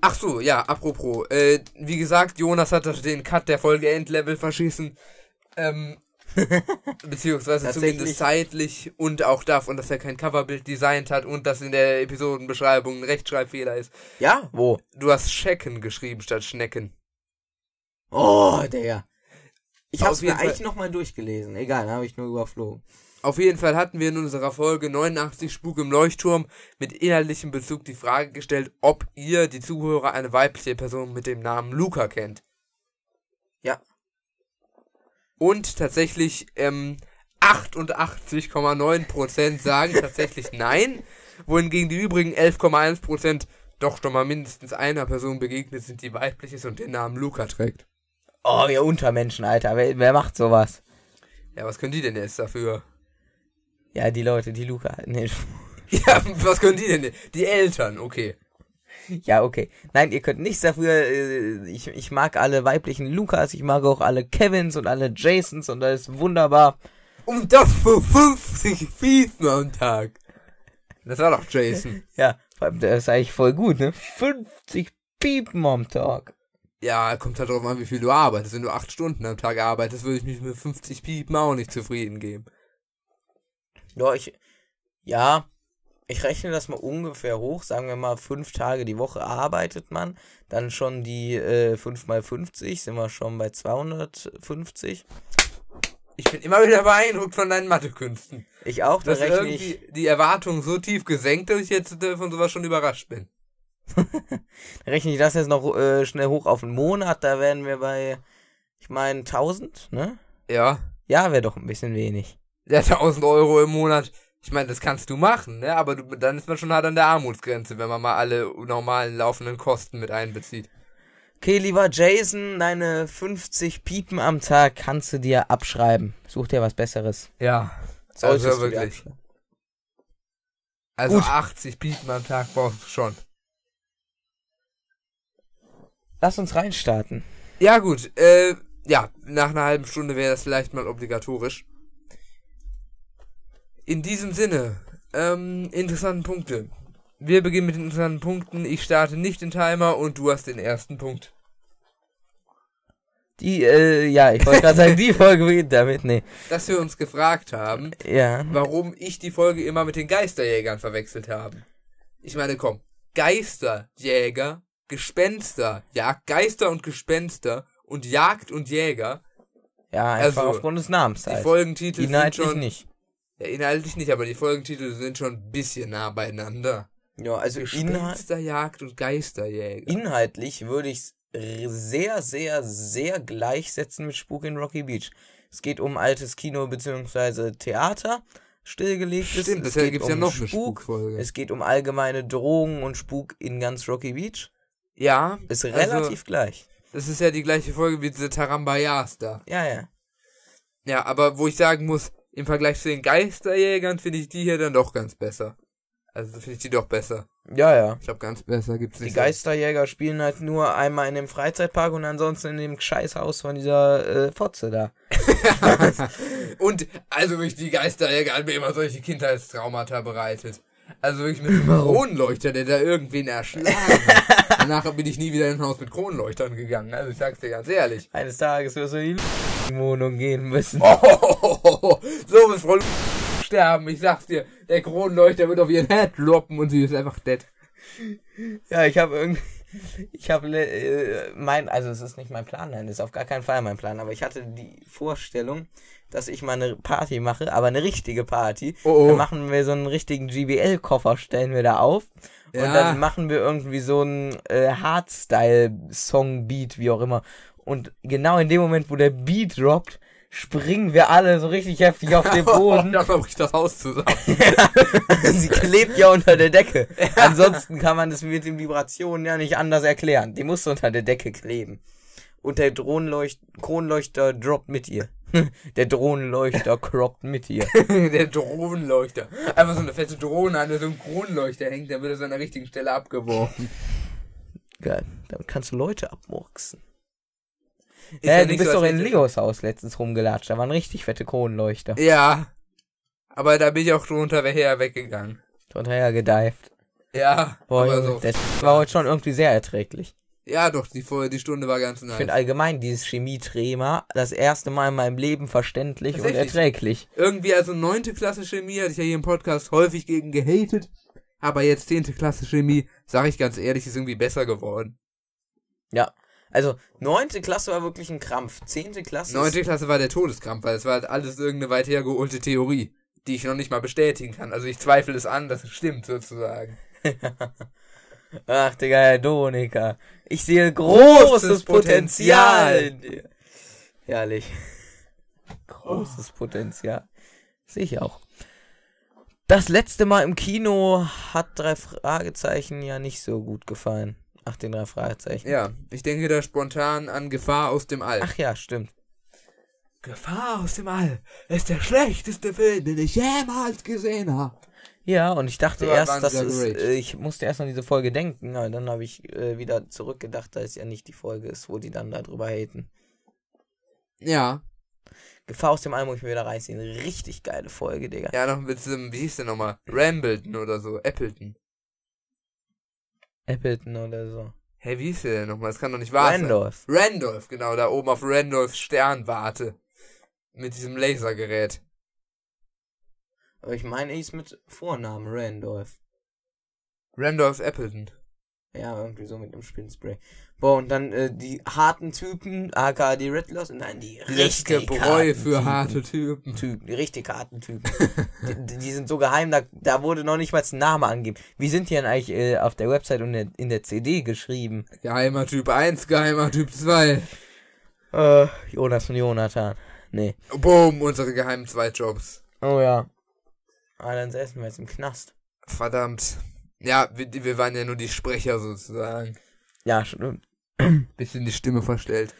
Speaker 2: Ach so, ja, apropos. Äh, wie gesagt, Jonas hat das- den Cut der Folge Endlevel verschießen. Ähm, *laughs* beziehungsweise zumindest zeitlich und auch davon, dass er kein Coverbild designt hat und dass in der Episodenbeschreibung ein Rechtschreibfehler ist.
Speaker 1: Ja? Wo?
Speaker 2: Du hast Schecken geschrieben statt Schnecken.
Speaker 1: Oh, der. Ich
Speaker 2: Auf
Speaker 1: hab's mir eigentlich nochmal durchgelesen. Egal, habe ich nur überflogen.
Speaker 2: Auf jeden Fall hatten wir in unserer Folge 89 Spuk im Leuchtturm mit inhaltlichem Bezug die Frage gestellt, ob ihr, die Zuhörer, eine weibliche Person mit dem Namen Luca kennt.
Speaker 1: Ja.
Speaker 2: Und tatsächlich ähm, 88,9% sagen tatsächlich nein, wohingegen die übrigen 11,1% doch schon mal mindestens einer Person begegnet sind, die weiblich ist und den Namen Luca trägt.
Speaker 1: Oh, ihr Untermenschen, Alter. Wer, wer macht sowas?
Speaker 2: Ja, was können die denn jetzt dafür?
Speaker 1: Ja, die Leute, die Luca. Nee. *laughs*
Speaker 2: Ja, was können die denn? Die Eltern, okay. *laughs*
Speaker 1: Ja, okay. Nein, ihr könnt nichts dafür. äh, Ich, ich mag alle weiblichen Lukas, ich mag auch alle Kevins und alle Jasons und das ist wunderbar.
Speaker 2: Und das für 50 Piepen am Tag. Das war doch Jason. *laughs*
Speaker 1: Ja, das ist eigentlich voll gut, ne? 50 Piepen am Tag.
Speaker 2: Ja, kommt halt drauf an, wie viel du arbeitest. Wenn du 8 Stunden am Tag arbeitest, würde ich mich mit 50 Piepen auch nicht zufrieden geben.
Speaker 1: Ja, ich. Ja, ich rechne das mal ungefähr hoch. Sagen wir mal, fünf Tage die Woche arbeitet man. Dann schon die äh, 5 mal 50 sind wir schon bei 250.
Speaker 2: Ich bin immer wieder beeindruckt von deinen Mathekünsten.
Speaker 1: Ich auch, da
Speaker 2: Dass
Speaker 1: rechne
Speaker 2: irgendwie
Speaker 1: ich,
Speaker 2: die Erwartungen so tief gesenkt, dass ich jetzt äh, von sowas schon überrascht bin. *laughs*
Speaker 1: rechne ich das jetzt noch äh, schnell hoch auf einen Monat. Da wären wir bei, ich meine, 1000, ne?
Speaker 2: Ja.
Speaker 1: Ja, wäre doch ein bisschen wenig.
Speaker 2: Ja, 1000 Euro im Monat Ich meine, das kannst du machen, ne? Aber du, dann ist man schon hart an der Armutsgrenze, wenn man mal alle normalen laufenden Kosten mit einbezieht.
Speaker 1: Okay, lieber Jason, deine 50 Piepen am Tag kannst du dir abschreiben. Such dir was Besseres.
Speaker 2: Ja.
Speaker 1: Solltest
Speaker 2: Also wirklich. Also
Speaker 1: Gut.
Speaker 2: 80 Piepen am Tag brauchst du schon.
Speaker 1: Lass uns reinstarten.
Speaker 2: Ja, gut. Äh, ja, nach einer halben Stunde wäre das vielleicht mal obligatorisch. In diesem Sinne, ähm, interessanten Punkte. Wir beginnen mit den interessanten Punkten. Ich starte nicht den Timer und du hast den ersten Punkt.
Speaker 1: Die, äh, ja, ich wollte gerade sagen, die *laughs* Folge beginnt damit. Nee.
Speaker 2: Dass wir uns gefragt haben,
Speaker 1: Ja.
Speaker 2: warum ich die Folge immer mit den Geisterjägern verwechselt habe. Ich meine, komm, Geisterjäger, Gespenster, Jagd, Geister und Gespenster und Jagd und Jäger.
Speaker 1: Ja, einfach
Speaker 2: Also,
Speaker 1: aufgrund des Namens
Speaker 2: Die
Speaker 1: halt.
Speaker 2: Folgentitel sind
Speaker 1: Inhaltlich
Speaker 2: schon,
Speaker 1: nicht.
Speaker 2: Ja, inhaltlich nicht, aber die Folgentitel sind schon ein bisschen nah beieinander.
Speaker 1: Ja, also Inhalt,
Speaker 2: Gespensterjagd und Geisterjäger.
Speaker 1: inhaltlich würde ich es sehr, sehr, sehr gleichsetzen mit Spuk in Rocky Beach. Es geht um altes Kino bzw. Theater, stillgelegtes.
Speaker 2: Stimmt,
Speaker 1: es
Speaker 2: das
Speaker 1: geht
Speaker 2: gibt's
Speaker 1: um
Speaker 2: ja noch eine
Speaker 1: Spuk.
Speaker 2: Spukfolge.
Speaker 1: Es geht um allgemeine Drohungen und Spuk in ganz Rocky Beach.
Speaker 2: Ja,
Speaker 1: Ist
Speaker 2: also,
Speaker 1: relativ gleich.
Speaker 2: das ist ja die gleiche Folge wie diese Tarambayas da.
Speaker 1: Ja, ja.
Speaker 2: Ja, aber wo ich sagen muss, im Vergleich zu den Geisterjägern finde ich die hier dann doch ganz besser. Also finde ich die doch besser.
Speaker 1: Ja, ja.
Speaker 2: Ich glaube, ganz besser gibt's
Speaker 1: Die
Speaker 2: nicht.
Speaker 1: Geisterjäger spielen halt nur einmal in dem Freizeitpark und ansonsten in dem Scheißhaus von dieser äh, Fotze da. *laughs*
Speaker 2: Und, also wirklich, die Geisterjäger haben mir immer solche Kindheitstraumata bereitet. Also wirklich mit einem Kronleuchter, der da irgendwen erschlagen hat. *laughs* Danach bin ich nie wieder in ein Haus mit Kronleuchtern gegangen. Also ich sag's dir ganz ehrlich.
Speaker 1: Eines Tages wirst du die Wohnung gehen müssen.
Speaker 2: Oh, so wird Frau sterben. Ich sag's dir, der Kronleuchter wird auf ihren Head loppen und sie ist einfach dead.
Speaker 1: Ja, ich habe irgendwie. Ich habe äh, mein, also es ist nicht mein Plan, nein, das ist auf gar keinen Fall mein Plan, aber ich hatte die Vorstellung, dass ich mal eine Party mache, aber eine richtige Party.
Speaker 2: Oh, oh.
Speaker 1: Dann machen wir so einen richtigen GBL-Koffer, stellen wir da auf. Und
Speaker 2: Ja.
Speaker 1: dann machen wir irgendwie so einen äh, Hardstyle-Song-Beat, wie auch immer. Und genau in dem Moment, wo der Beat droppt, springen wir alle so richtig heftig auf den *laughs* Boden.
Speaker 2: dann bricht das Haus zusammen. *laughs*
Speaker 1: Sie klebt ja unter der Decke. *laughs* Ansonsten kann man das mit den Vibrationen ja nicht anders erklären. Die muss unter der Decke kleben. Und der Drohnenleucht Kronleuchter droppt mit ihr. Der Drohnenleuchter croppt mit ihr.
Speaker 2: der Drohnenleuchter. Einfach so eine fette Drohne an der so einem Kronleuchter hängt, dann wird so an der richtigen Stelle abgeworfen.
Speaker 1: Geil. Dann kannst du Leute abmurksen.
Speaker 2: Ist
Speaker 1: Ja, du bist doch in Legos Haus letztens rumgelatscht. Da waren richtig fette Kronleuchter.
Speaker 2: Ja. Aber da bin ich auch drunter her weggegangen.
Speaker 1: Total gedeift.
Speaker 2: Ja,
Speaker 1: Boah,
Speaker 2: aber so.
Speaker 1: das war heute schon irgendwie sehr erträglich.
Speaker 2: Ja, doch, die, die Stunde war ganz
Speaker 1: Ich
Speaker 2: nice.
Speaker 1: finde allgemein dieses Chemie-Thema das erste Mal in meinem Leben verständlich und erträglich.
Speaker 2: Irgendwie, also neunte Klasse Chemie hatte ich ja hier im Podcast häufig gegen gehatet. Aber jetzt zehnte Klasse Chemie, sage ich ganz ehrlich, ist irgendwie besser geworden.
Speaker 1: Ja. Also, neunte Klasse war wirklich ein Krampf. Zehnte Klasse.
Speaker 2: Neunte Klasse war der Todeskampf, weil es war halt alles irgendeine weit hergeholte Theorie, die ich noch nicht mal bestätigen kann. Also ich zweifle es an, dass es stimmt, sozusagen. *laughs*
Speaker 1: Ach, Digga, Herr Donika. Ich sehe großes,
Speaker 2: Großes
Speaker 1: Potenzial
Speaker 2: Potenzial.
Speaker 1: in dir. Herrlich. Großes Potenzial. Sehe ich auch. Das letzte Mal im Kino hat drei Fragezeichen ja nicht so gut gefallen. Ach, den drei Fragezeichen.
Speaker 2: Ja, ich denke da spontan an Gefahr aus dem All.
Speaker 1: Ach ja, stimmt.
Speaker 2: Gefahr aus dem All ist der schlechteste Film, den ich jemals gesehen habe.
Speaker 1: Ja, und ich dachte
Speaker 2: So
Speaker 1: erst, dass es, äh, ich musste erst an diese Folge denken, aber dann habe ich äh, wieder zurückgedacht, da es ja nicht die Folge ist, wo die dann darüber haten.
Speaker 2: Ja.
Speaker 1: Gefahr aus dem All muss ich mir wieder reinziehen. Richtig geile Folge, Digga.
Speaker 2: Ja, noch mit diesem, wie hieß der nochmal? Rambleton oder so, Appleton.
Speaker 1: Appleton oder so.
Speaker 2: Hey, wie hieß der denn nochmal? Das kann doch nicht wahr sein.
Speaker 1: Randolph.
Speaker 2: Randolph, genau, da oben auf Randolphs Sternwarte. Mit diesem Lasergerät.
Speaker 1: Aber ich meine, ich ist mit Vornamen Randolph.
Speaker 2: Randolph Appleton.
Speaker 1: Ja, irgendwie so mit dem Spinnspray. Boah, und dann äh, die harten Typen, aka die Riddlers, und dann die richtig harten
Speaker 2: für
Speaker 1: Typen.
Speaker 2: harte Typen.
Speaker 1: Typen, die richtig harten Typen. *laughs* die, die sind so geheim, da, da wurde noch nicht mal ein Name angegeben. Wie sind die denn eigentlich äh, auf der Website und in der, in der CD geschrieben?
Speaker 2: Geheimer Typ 1, geheimer Typ 2.
Speaker 1: Äh, Jonas und Jonathan. Nee.
Speaker 2: Boom, unsere geheimen zwei Jobs.
Speaker 1: Oh ja. Ah, dann säßen wir jetzt im Knast.
Speaker 2: Verdammt. Ja, wir, wir waren ja nur die Sprecher sozusagen.
Speaker 1: Ja, stimmt.
Speaker 2: Bisschen die Stimme verstellt.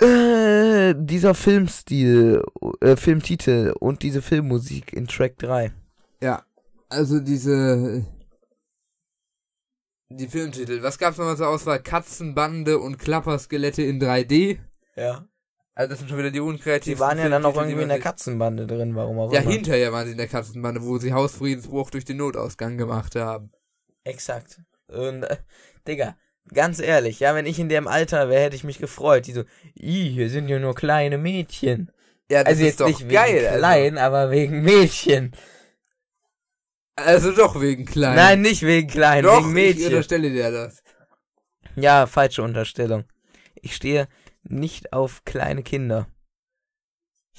Speaker 1: Äh, dieser Filmstil, äh, Filmtitel und diese Filmmusik in Track 3.
Speaker 2: Ja, also diese. Die Filmtitel. Was gab's nochmal zur Auswahl? Katzenbande und Klapperskelette in 3D.
Speaker 1: Ja.
Speaker 2: Also das sind schon wieder die unkreativen.
Speaker 1: Die waren ja dann
Speaker 2: die
Speaker 1: irgendwie in der Katzenbande drin, warum auch
Speaker 2: Ja,
Speaker 1: immer.
Speaker 2: hinterher waren sie in der Katzenbande, wo sie Hausfriedensbruch durch den Notausgang gemacht haben.
Speaker 1: Exakt. Und, äh, Digga, ganz ehrlich, ja, wenn ich in dem Alter wäre, hätte ich mich gefreut. Die so, ih, hier sind ja nur kleine Mädchen.
Speaker 2: Ja, das
Speaker 1: Also
Speaker 2: ist
Speaker 1: jetzt
Speaker 2: doch
Speaker 1: nicht wegen
Speaker 2: geil. also.
Speaker 1: klein, aber wegen Mädchen.
Speaker 2: Also, also doch wegen klein.
Speaker 1: Nein, nicht wegen klein,
Speaker 2: doch,
Speaker 1: wegen
Speaker 2: ich
Speaker 1: Mädchen.
Speaker 2: unterstelle dir das.
Speaker 1: Ja, falsche Unterstellung. Ich stehe nicht auf kleine Kinder.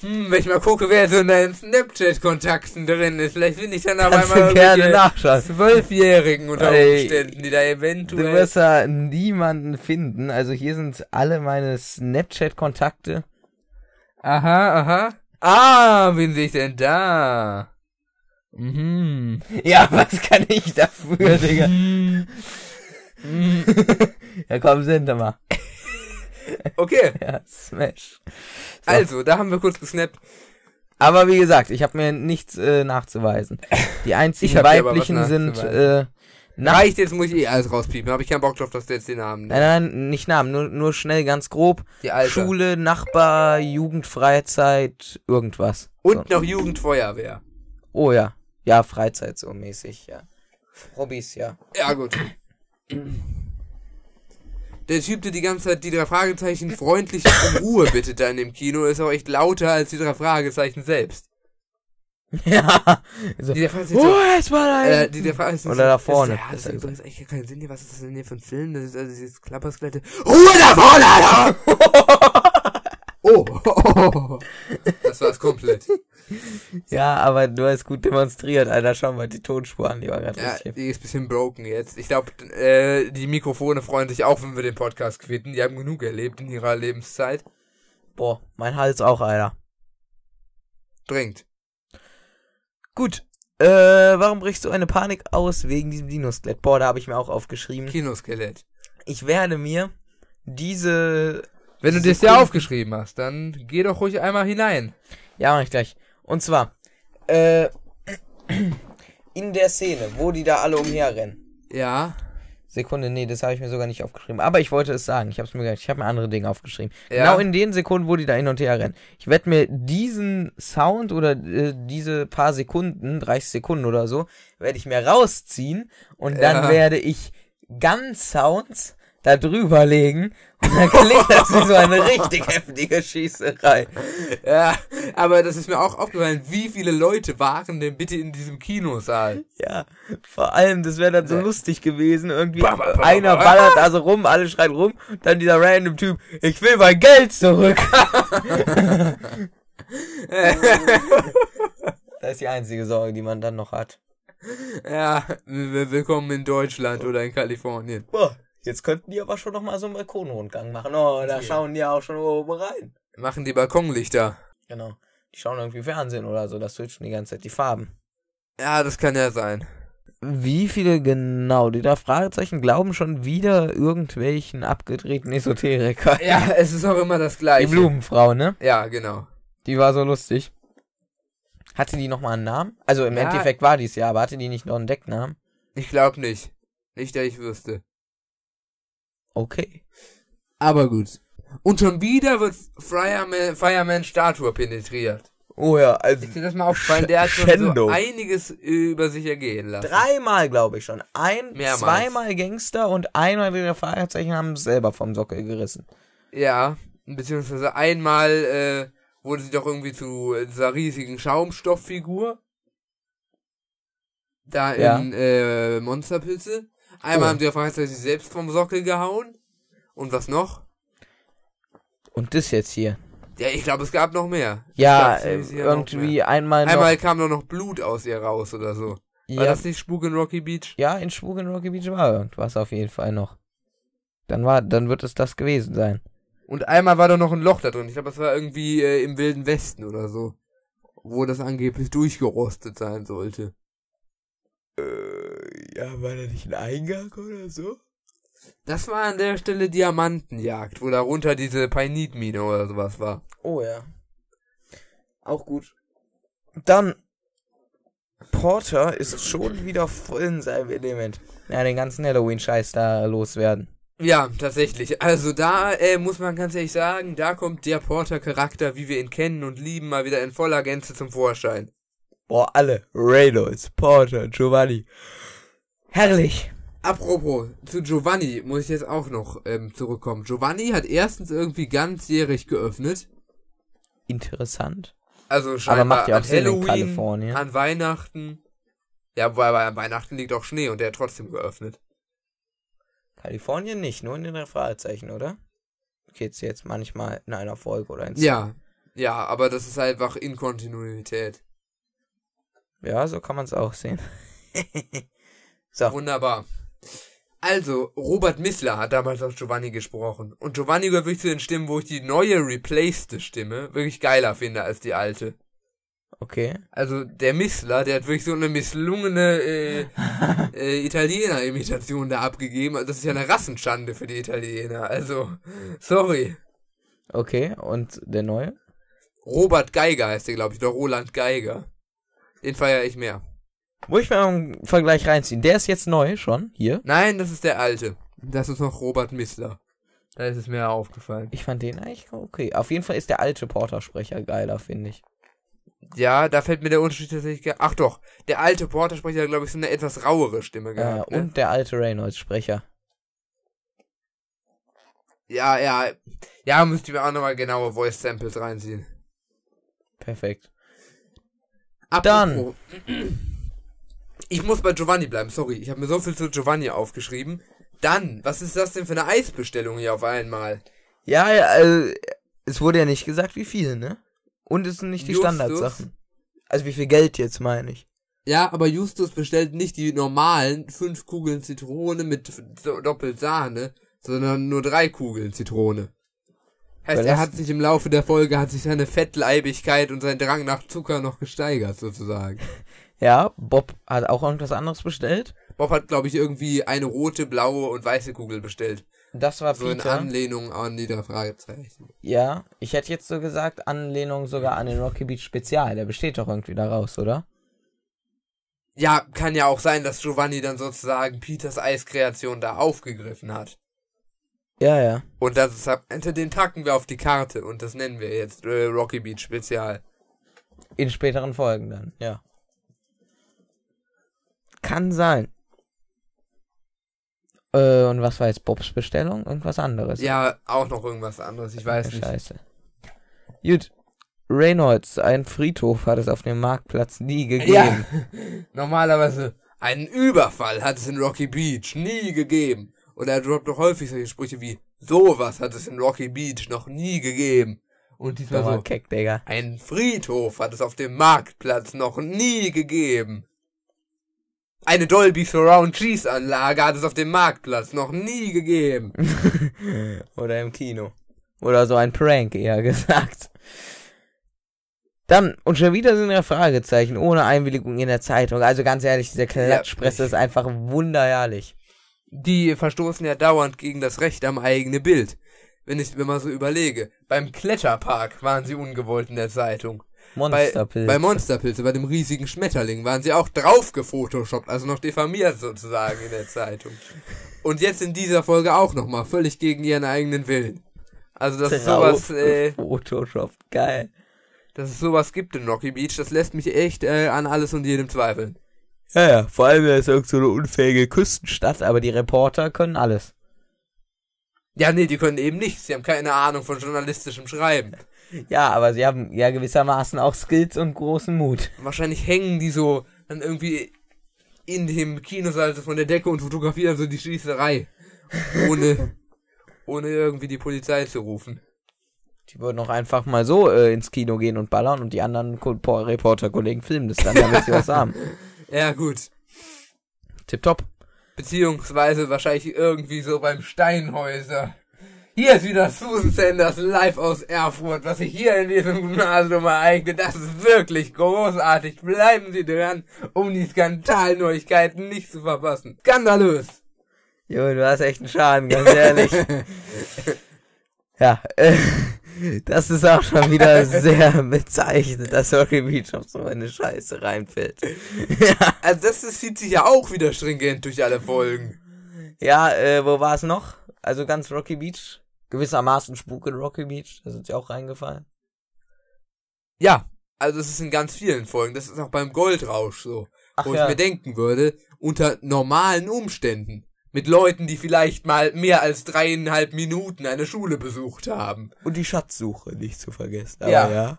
Speaker 2: Hm, wenn ich mal gucke, wer so in deinen Snapchat-Kontakten drin ist, vielleicht finde ich dann auf
Speaker 1: Kannst
Speaker 2: einmal
Speaker 1: du gerne nachschauen.
Speaker 2: Zwölfjährigen unter
Speaker 1: Ey,
Speaker 2: Umständen, die da
Speaker 1: Du
Speaker 2: eventuell...
Speaker 1: wirst da niemanden finden. Also hier sind alle meine Snapchat-Kontakte.
Speaker 2: Aha, aha. Ah, wen sehe ich denn da? Mhm.
Speaker 1: Ja, was kann ich dafür, Digga?
Speaker 2: Mhm. *laughs*
Speaker 1: ja, komm, sind mal.
Speaker 2: Okay, *laughs*
Speaker 1: Ja, Smash. So.
Speaker 2: also, da haben wir kurz gesnappt.
Speaker 1: Aber wie gesagt, ich habe mir nichts äh, nachzuweisen. Die einzigen weiblichen sind äh, Nach
Speaker 2: Reicht, jetzt muss ich eh alles rauspiepen. Habe ich keinen Bock drauf, dass du jetzt den Namen
Speaker 1: Nein, nein, nicht Namen, nur, nur schnell ganz grob.
Speaker 2: Die Alter.
Speaker 1: Schule, Nachbar, Jugendfreizeit, irgendwas.
Speaker 2: Und
Speaker 1: So.
Speaker 2: noch Jugendfeuerwehr.
Speaker 1: Oh ja. Ja, Freizeit so mäßig, ja. Hobbys, ja.
Speaker 2: Ja, gut. *clears throat* Der Typ, der die ganze Zeit die drei Fragezeichen freundlich um Ruhe bittet da in dem Kino, ist auch echt lauter als die drei Fragezeichen selbst. *laughs*
Speaker 1: Ja. So.
Speaker 2: Die Fragezeichen
Speaker 1: Oh,
Speaker 2: so,
Speaker 1: es war
Speaker 2: äh, die drei Fragezeichen
Speaker 1: Oder da vorne.
Speaker 2: Ist, ja, Das
Speaker 1: ist
Speaker 2: ist eigentlich keinen Sinn hier. Was ist das denn hier für ein Film? Das ist also dieses Klapperskelette. Ruhe da vorne, Alter! *laughs* oh, oh, das war's komplett.
Speaker 1: Ja, aber du hast gut demonstriert, Alter. Schau mal, die Tonspur an, die war gerade
Speaker 2: Ja,
Speaker 1: richtig.
Speaker 2: die ist ein bisschen broken jetzt. Ich glaube, äh, die Mikrofone freuen sich auch, wenn wir den Podcast quitten. Die haben genug erlebt in ihrer Lebenszeit.
Speaker 1: Boah, mein Hals auch, Alter.
Speaker 2: Dringend.
Speaker 1: Gut. Äh, warum brichst du eine Panik aus wegen diesem Dinoskelett? Boah, da habe ich mir auch aufgeschrieben.
Speaker 2: Kinoskelett.
Speaker 1: Ich werde mir diese.
Speaker 2: Wenn du das ja aufgeschrieben hast, dann geh doch ruhig einmal hinein.
Speaker 1: Ja, mach ich gleich. Und zwar, äh, in der Szene, wo die da alle umherrennen.
Speaker 2: Ja.
Speaker 1: Sekunde, nee, das habe ich mir sogar nicht aufgeschrieben. Aber ich wollte es sagen. Ich habe mir, ich habe mir andere Dinge aufgeschrieben.
Speaker 2: Ja.
Speaker 1: Genau in den Sekunden, wo die da hin und her rennen. Ich werde mir diesen Sound oder äh, diese paar Sekunden, 30 Sekunden oder so, werde ich mir rausziehen und dann
Speaker 2: Ja.
Speaker 1: werde ich ganz Sounds da drüber legen und dann klingt das wie so eine richtig heftige Schießerei.
Speaker 2: Ja, aber das ist mir auch aufgefallen. Wie viele Leute waren denn bitte in diesem Kinosaal?
Speaker 1: Ja, vor allem, das wäre dann so
Speaker 2: Ja.
Speaker 1: lustig gewesen. Irgendwie
Speaker 2: Ba, ba, ba,
Speaker 1: einer
Speaker 2: ba.
Speaker 1: ballert da so rum, alle schreien rum, dann dieser random Typ, ich will mein Geld zurück. *laughs* das ist die einzige Sorge, die man dann noch hat.
Speaker 2: Ja, willkommen in Deutschland oder in Kalifornien.
Speaker 1: Boah, jetzt könnten die aber schon noch mal so einen Balkonrundgang machen. Oh, da
Speaker 2: Ja.
Speaker 1: schauen die auch schon oben rein.
Speaker 2: Machen die Balkonlichter.
Speaker 1: Genau. Die schauen irgendwie Fernsehen oder so, das switchen die ganze Zeit die Farben.
Speaker 2: Ja, das kann ja sein.
Speaker 1: Wie viele genau? Die da Fragezeichen glauben schon wieder irgendwelchen abgedrehten Esoteriker.
Speaker 2: Ja, *laughs* es ist auch immer das
Speaker 1: Die
Speaker 2: Gleiche.
Speaker 1: Blumenfrau, ne?
Speaker 2: Ja, genau.
Speaker 1: Die war so lustig. Hatte die noch mal einen Namen? Also im
Speaker 2: Ja.
Speaker 1: Endeffekt war dies ja, aber hatte die nicht noch einen Decknamen?
Speaker 2: Ich glaube nicht. Nicht, dass ich wüsste.
Speaker 1: Okay.
Speaker 2: Aber gut. Und schon wieder wird Fireman, Fireman Statue penetriert.
Speaker 1: Oh ja, also
Speaker 2: Ist dir das mal aufgefallen? Der hat schon so einiges über sich ergehen lassen.
Speaker 1: dreimal, glaube ich schon. Ein,
Speaker 2: Mehrmals.
Speaker 1: zweimal Gangster und einmal der Fragezeichen haben selber vom Sockel gerissen.
Speaker 2: Ja, beziehungsweise einmal äh, wurde sie doch irgendwie zu dieser riesigen Schaumstofffigur. Da
Speaker 1: Ja.
Speaker 2: in äh, Monsterpilze. Einmal
Speaker 1: Oh.
Speaker 2: haben sie auf einmal sich selbst vom Sockel gehauen. Und was noch?
Speaker 1: Und das jetzt hier.
Speaker 2: Ja, ich glaube, es gab noch mehr.
Speaker 1: Ja,
Speaker 2: glaub,
Speaker 1: äh, irgendwie einmal noch.
Speaker 2: Einmal kam doch noch Blut aus ihr raus oder so. War
Speaker 1: ja,
Speaker 2: das nicht Spuk in Rocky Beach?
Speaker 1: ja, in Spuk in Rocky Beach war irgendwas auf jeden Fall noch. Dann war, dann wird es das gewesen sein.
Speaker 2: Und einmal war doch noch ein Loch da drin. Ich glaube, das war irgendwie äh, im Wilden Westen oder so. wo das angeblich durchgerostet sein sollte.
Speaker 1: Äh, ja, war da nicht ein Eingang oder so?
Speaker 2: Das war an der Stelle Diamantenjagd, wo darunter diese Painitmine oder sowas war.
Speaker 1: Oh ja. Auch gut. Dann, Porter ist schon wieder voll in seinem Element. Ja, den ganzen Halloween-Scheiß da loswerden.
Speaker 2: Ja, tatsächlich. Also da äh, muss man ganz ehrlich sagen, da kommt der Porter-Charakter, wie wir ihn kennen und lieben, mal wieder in voller Gänze zum Vorschein.
Speaker 1: Boah, alle. Reynolds, Porter, Giovanni. Herrlich.
Speaker 2: Apropos, zu Giovanni muss ich jetzt auch noch ähm, zurückkommen. Giovanni hat erstens irgendwie ganzjährig geöffnet.
Speaker 1: Interessant.
Speaker 2: Also
Speaker 1: Aber
Speaker 2: scheinbar
Speaker 1: macht ja auch
Speaker 2: an
Speaker 1: Sinn in
Speaker 2: Halloween,
Speaker 1: Kalifornien.
Speaker 2: an Weihnachten. Ja, wobei an Weihnachten liegt auch Schnee und der hat trotzdem geöffnet.
Speaker 1: Kalifornien nicht, nur in den Fragezeichen, oder? Geht's jetzt manchmal in einer Folge oder in
Speaker 2: Ja, ja, aber das ist einfach in Kontinuität.
Speaker 1: Ja, so kann man es auch sehen. *laughs* so.
Speaker 2: Wunderbar. Also, Robert Missler hat damals auf Giovanni gesprochen. Und Giovanni gehört wirklich zu den Stimmen, wo ich die neue replaced Stimme wirklich geiler finde als die alte.
Speaker 1: Okay.
Speaker 2: Also, der Missler, der hat wirklich so eine misslungene äh, *laughs* äh, Italiener-Imitation da abgegeben. Also, das ist ja eine Rassenschande für die Italiener. Also, sorry.
Speaker 1: Okay, und der neue?
Speaker 2: Robert Geiger heißt der, glaube ich, oder Roland Geiger. Den feiere ich mehr.
Speaker 1: Muss ich mal einen Vergleich reinziehen. Der ist jetzt neu schon, hier.
Speaker 2: Nein, das ist der alte. Das ist noch Robert Missler. Da ist es mir aufgefallen.
Speaker 1: Ich fand den eigentlich okay. Auf jeden Fall ist der alte Portersprecher geiler, finde ich.
Speaker 2: Ja, da fällt mir der Unterschied tatsächlich. Ach doch, der alte Portersprecher, glaube ich, so eine etwas rauere Stimme gehabt. ne?
Speaker 1: und der alte Reynolds-Sprecher.
Speaker 2: Ja, ja. Ja, müsste ich mir auch nochmal genaue Voice Samples reinziehen.
Speaker 1: Perfekt.
Speaker 2: Apropos, Ich muss bei Giovanni bleiben, sorry. Ich habe mir so viel zu Giovanni aufgeschrieben. Dann, was ist das denn für eine Eisbestellung hier auf einmal?
Speaker 1: Ja, ja, also, es wurde ja nicht gesagt, wie viel, ne? Und es sind nicht die
Speaker 2: Justus?
Speaker 1: Standardsachen. Also wie viel Geld jetzt, meine ich.
Speaker 2: Ja, aber Justus bestellt nicht die normalen fünf Kugeln Zitrone mit doppelt Sahne, sondern nur drei Kugeln Zitrone. Heißt, er hat sich im Laufe der Folge, hat sich seine Fettleibigkeit und sein Drang nach Zucker noch gesteigert, sozusagen. *laughs*
Speaker 1: Ja, Bob hat auch irgendwas anderes bestellt.
Speaker 2: Bob hat, glaube ich, irgendwie eine rote, blaue und weiße Kugel bestellt.
Speaker 1: Das war
Speaker 2: So in
Speaker 1: Peter.
Speaker 2: Anlehnung an die drei Fragezeichen.
Speaker 1: ja, ich hätte jetzt so gesagt, Anlehnung sogar an den Rocky Beach Spezial. Der besteht doch irgendwie daraus, oder?
Speaker 2: Ja, kann ja auch sein, dass Giovanni dann sozusagen Peters Eiskreation da aufgegriffen hat.
Speaker 1: Ja, ja.
Speaker 2: Und das ist, hinter den packen wir auf die Karte und das nennen wir jetzt äh, Rocky Beach Spezial.
Speaker 1: In späteren Folgen dann, ja. Kann sein. Äh, und was war jetzt Bobs Bestellung? Irgendwas anderes.
Speaker 2: Ja, auch noch irgendwas anderes, ich weiß nicht.
Speaker 1: Scheiße. Gut. Reynolds, ein Friedhof hat es auf dem Marktplatz nie gegeben.
Speaker 2: Ja, *laughs* normalerweise einen Überfall hat es in Rocky Beach nie gegeben. Und er droppt doch häufig solche Sprüche wie sowas hat es in Rocky Beach noch nie gegeben. Und diesmal so,
Speaker 1: Keck, Digga.
Speaker 2: ein Friedhof hat es auf dem Marktplatz noch nie gegeben. Eine Dolby Surround Cheese Anlage hat es auf dem Marktplatz noch nie gegeben. *laughs*
Speaker 1: Oder im Kino. Oder so ein Prank, eher *laughs* gesagt. Dann, und schon wieder sind ja Fragezeichen, ohne Einwilligung in der Zeitung. Also ganz ehrlich, diese Klatschpresse
Speaker 2: Ja,
Speaker 1: ist einfach wunderherrlich.
Speaker 2: Die verstoßen ja dauernd gegen das Recht am eigenen Bild. Wenn ich mir mal so überlege. Beim Kletterpark waren sie ungewollt in der Zeitung. Bei,
Speaker 1: Monsterpilz.
Speaker 2: bei Monsterpilze, bei dem riesigen Schmetterling, waren sie auch drauf gefotoshoppt, also noch diffamiert sozusagen in der Zeitung. Und jetzt in dieser Folge auch nochmal, völlig gegen ihren eigenen Willen. Also, dass es sowas, äh,
Speaker 1: Photoshop, geil.
Speaker 2: dass es sowas gibt in Rocky Beach, das lässt mich echt äh, an alles und jedem zweifeln.
Speaker 1: Ja, ja, vor allem ist es so eine unfähige Küstenstadt, aber die Reporter können alles.
Speaker 2: Ja, nee, die können eben nichts, sie haben keine Ahnung von journalistischem Schreiben.
Speaker 1: Ja, aber sie haben ja gewissermaßen auch Skills und großen Mut.
Speaker 2: Wahrscheinlich hängen die so dann irgendwie in dem Kinosaal von der Decke und fotografieren so die Schießerei. Ohne, *laughs* ohne irgendwie die Polizei zu rufen.
Speaker 1: Die würden auch einfach mal so äh, ins Kino gehen und ballern und die anderen Ko Po- Reporterkollegen filmen das dann, damit sie was haben. *laughs*
Speaker 2: Ja, gut.
Speaker 1: Tipptopp.
Speaker 2: Beziehungsweise wahrscheinlich irgendwie so beim Steinhäuser. Hier ist wieder Susan Sanders live aus Erfurt. Was sich hier in diesem Gymnasium ereignet, das ist wirklich großartig. Bleiben Sie dran, um die Skandalneuigkeiten nicht zu verpassen. Skandalös!
Speaker 1: Jo, du hast echt einen Schaden, ganz ehrlich. *laughs* ja, äh, *laughs* das ist auch schon wieder sehr *laughs* bezeichnet, dass Rocky Beach auf so eine Scheiße reinfällt.
Speaker 2: ja. *laughs* Also das, das zieht sich ja auch wieder stringent durch alle Folgen.
Speaker 1: Ja, äh, wo war es noch? Also ganz Rocky Beach? Gewissermaßen Spuk in Rocky Beach, da sind sie auch reingefallen.
Speaker 2: Ja, also es ist in ganz vielen Folgen. Das ist auch beim Goldrausch so. Ach wo ja. ich mir denken würde, unter normalen Umständen mit Leuten, die vielleicht mal mehr als dreieinhalb Minuten eine Schule besucht haben.
Speaker 1: Und die Schatzsuche nicht zu vergessen. Aber ja. ja.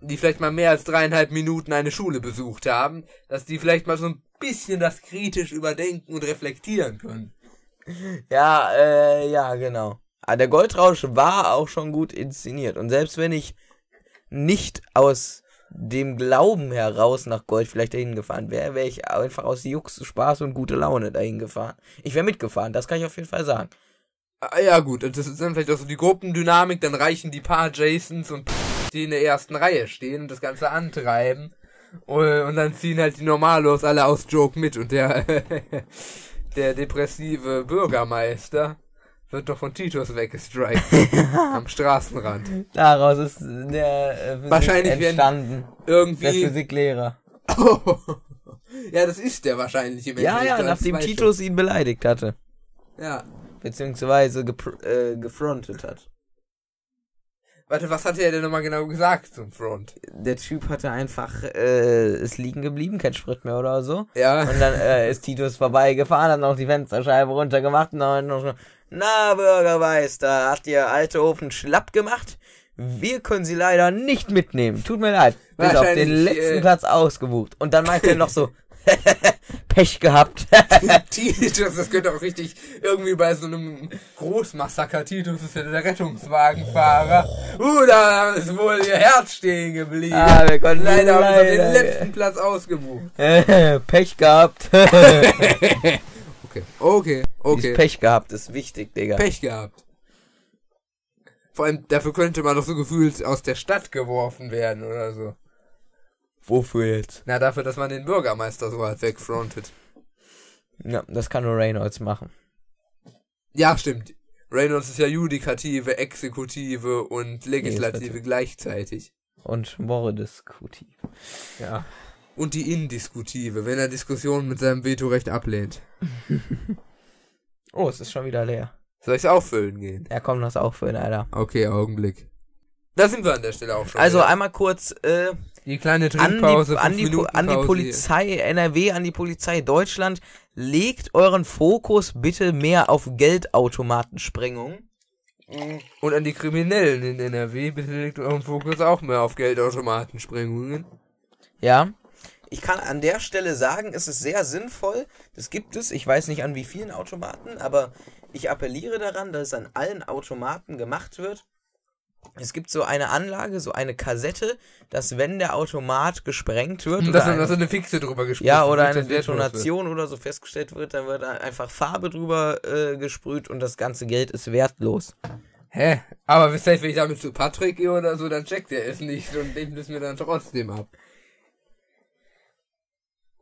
Speaker 2: Die vielleicht mal mehr als dreieinhalb Minuten eine Schule besucht haben, dass die vielleicht mal so ein bisschen das kritisch überdenken und reflektieren können.
Speaker 1: Ja, äh, ja, genau. Aber der Goldrausch war auch schon gut inszeniert. Und selbst wenn ich nicht aus dem Glauben heraus nach Gold vielleicht dahin gefahren wäre, wäre ich einfach aus Jux, Spaß und gute Laune dahin gefahren. Ich wäre mitgefahren, das kann ich auf jeden Fall sagen.
Speaker 2: Ah, ja, gut, das ist dann vielleicht auch so die Gruppendynamik, dann reichen die paar Jasons und die in der ersten Reihe stehen und das Ganze antreiben. Und, dann ziehen halt die Normalos alle aus Joke mit und der, *laughs* der depressive Bürgermeister wird doch von Titus weggestrikt. *laughs* am Straßenrand.
Speaker 1: Daraus ist der äh,
Speaker 2: wahrscheinlich entstanden. Irgendwie.
Speaker 1: Der Physiklehrer. *laughs*
Speaker 2: ja, das ist der wahrscheinlich
Speaker 1: im Ja, ja, nachdem Titus ihn beleidigt hatte.
Speaker 2: Ja.
Speaker 1: Beziehungsweise äh, gefrontet hat.
Speaker 2: Warte, was hatte er denn nochmal genau gesagt zum Front?
Speaker 1: Der Typ hatte einfach, äh, ist liegen geblieben, kein Sprit mehr oder so.
Speaker 2: Ja.
Speaker 1: Und dann äh, ist Titus vorbeigefahren, hat noch die Fensterscheibe runtergemacht und dann noch so, na, Bürgermeister, hat ihr alte Ofen schlapp gemacht? Wir können sie leider nicht mitnehmen. Tut mir leid. Bis auf den letzten äh, Platz ausgebucht. Und dann meint er noch so, *laughs* Pech gehabt. *laughs*
Speaker 2: Titus, das könnte auch richtig irgendwie bei so einem Großmassaker. Titus ist ja der Rettungswagenfahrer. Uh, da ist wohl ihr Herz stehen geblieben.
Speaker 1: Ah, wir konnten
Speaker 2: leider, leider haben wir den letzten Platz ausgebucht. *laughs*
Speaker 1: Pech gehabt.
Speaker 2: okay, okay, okay.
Speaker 1: Pech gehabt ist wichtig, Digga.
Speaker 2: Pech gehabt. Vor allem, dafür könnte man doch so gefühlt aus der Stadt geworfen werden oder so.
Speaker 1: Wofür jetzt?
Speaker 2: Na, dafür, dass man den Bürgermeister so halt wegfrontet.
Speaker 1: Ja, das kann nur Reynolds machen.
Speaker 2: Ja, stimmt. Reynolds ist ja Judikative, Exekutive und Legislative gleichzeitig.
Speaker 1: Und Mordiskutive.
Speaker 2: Ja. Und die Indiskutive, wenn er Diskussionen mit seinem Vetorecht ablehnt. *laughs*
Speaker 1: oh, es ist schon wieder leer.
Speaker 2: Soll ich's auffüllen gehen?
Speaker 1: Ja, komm, lass auffüllen, Alter.
Speaker 2: Okay, Augenblick. Da sind wir an der Stelle auch schon.
Speaker 1: Also wieder. einmal kurz, äh,
Speaker 2: die kleine Trinkpause,
Speaker 1: an die, an die, an die Polizei hier. NRW, an die Polizei Deutschland, legt euren Fokus bitte mehr auf Geldautomatensprengung.
Speaker 2: Und an die Kriminellen in NRW, bitte legt euren Fokus auch mehr auf Geldautomatensprengungen.
Speaker 1: Ja. Ich kann an der Stelle sagen, es ist sehr sinnvoll. Das gibt es. Ich weiß nicht an wie vielen Automaten, aber ich appelliere daran, dass es an allen Automaten gemacht wird es gibt so eine Anlage, so eine Kassette, dass wenn der Automat gesprengt *laughs* wird.
Speaker 2: Dass, oder eine, eine Fixe drüber
Speaker 1: gesprüht Ja, oder eine Detonation oder so festgestellt wird, dann wird einfach Farbe drüber äh, gesprüht und das ganze Geld ist wertlos.
Speaker 2: Hä? Aber wisst ihr, wenn ich damit zu Patrick gehe oder so, dann checkt er es nicht und nimmt es mir dann trotzdem ab.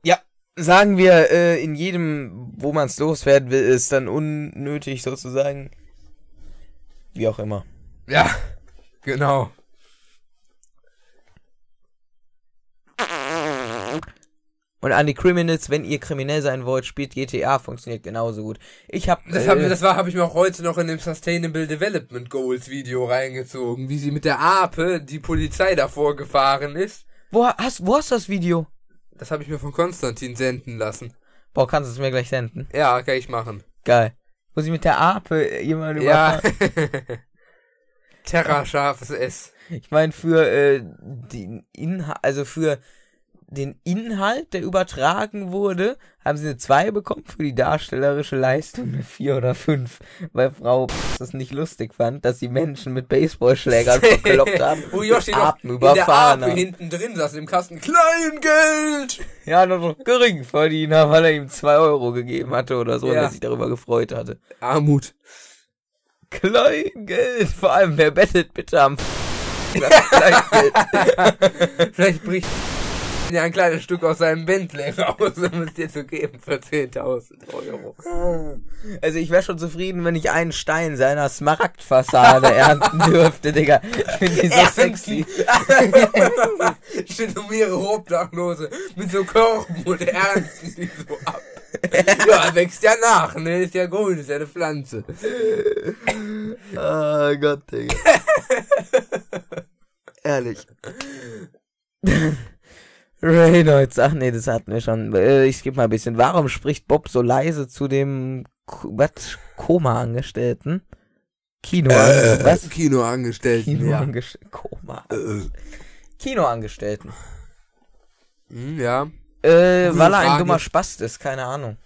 Speaker 1: Ja, sagen wir, äh, in jedem, wo man es loswerden will, ist dann unnötig sozusagen. Wie auch immer.
Speaker 2: Ja. Genau.
Speaker 1: Und an die Criminals, wenn ihr kriminell sein wollt, spielt GTA, funktioniert genauso gut. Ich hab.
Speaker 2: Das,
Speaker 1: äh,
Speaker 2: hab, das war, habe ich mir auch heute noch in dem Sustainable Development Goals Video reingezogen, wie sie mit der Ape die Polizei davor gefahren ist.
Speaker 1: Wo hast, wo hast du das Video?
Speaker 2: Das habe ich mir von Konstantin senden lassen.
Speaker 1: Boah, kannst du es mir gleich senden?
Speaker 2: Ja, kann ich machen.
Speaker 1: Geil. Wo sie mit der Ape jemand Ja. *laughs*
Speaker 2: Terra scharfes S.
Speaker 1: Ich meine, für äh, den Inhalt, also für den Inhalt, der übertragen wurde, haben sie eine 2 bekommen, für die darstellerische Leistung eine 4 oder 5, weil Frau das nicht lustig fand, dass sie Menschen mit Baseballschlägern *laughs* verkloppt haben.
Speaker 2: Wo Yoshi noch in der Ape hinten drin saß im Kasten. Kleingeld!
Speaker 1: Ja, noch so Geringverdiener, weil er ihm 2 Euro gegeben hatte oder so ja. und er sich darüber gefreut hatte.
Speaker 2: Armut.
Speaker 1: Kleingeld. Vor allem, wer bettet bitte am Kleingeld? *laughs*
Speaker 2: Vielleicht bricht ja ein kleines Stück aus seinem Bentley raus, um es dir zu geben für 10.000 Euro.
Speaker 1: Also ich wäre schon zufrieden, wenn ich einen Stein seiner Smaragdfassade *laughs* ernten dürfte, Digga. Ich finde die so sexy. *laughs*
Speaker 2: Steht um ihre Obdachlose mit so Körben und ernten die so ab. *laughs* Ja, wächst ja nach, ne? Ist ja gut, ist ja eine Pflanze. *laughs*
Speaker 1: Oh Gott, Digga. *laughs* Ehrlich. Reynolds, ach nee, das hatten wir schon. Äh, Ich skippe mal ein bisschen. Warum spricht Bob so leise zu dem was? Koma-Angestellten? Kino,
Speaker 2: Äh,
Speaker 1: was?
Speaker 2: Kinoangestellten, ja.
Speaker 1: Kino-Angestellten. Koma.
Speaker 2: Äh,
Speaker 1: Kino-Angestellten.
Speaker 2: ja.
Speaker 1: Äh,
Speaker 2: Gute
Speaker 1: weil er ein dummer Spast ist, keine Ahnung.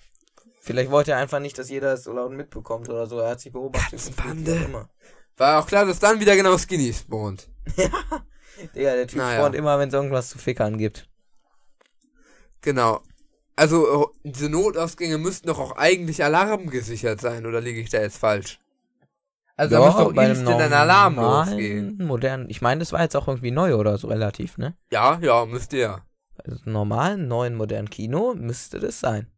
Speaker 1: Vielleicht wollte er einfach nicht, dass jeder es so laut mitbekommt oder so. Er hat sich beobachtet.
Speaker 2: Katzenbande. War auch klar, dass dann wieder genau Skinny spawnt. *laughs*
Speaker 1: Digga, der Typ
Speaker 2: Naja.
Speaker 1: spawnt immer, wenn es irgendwas zu fickern gibt.
Speaker 2: Genau. Also, äh, diese Notausgänge müssten doch auch eigentlich alarmgesichert sein, oder liege ich da jetzt falsch? Also, da muss doch
Speaker 1: bei einem
Speaker 2: instant ein Alarm losgehen.
Speaker 1: Modernen, ich meine, das war jetzt auch irgendwie neu oder so relativ, ne?
Speaker 2: Ja, ja, müsste ja.
Speaker 1: Also normalen, neuen, modernen Kino müsste das sein.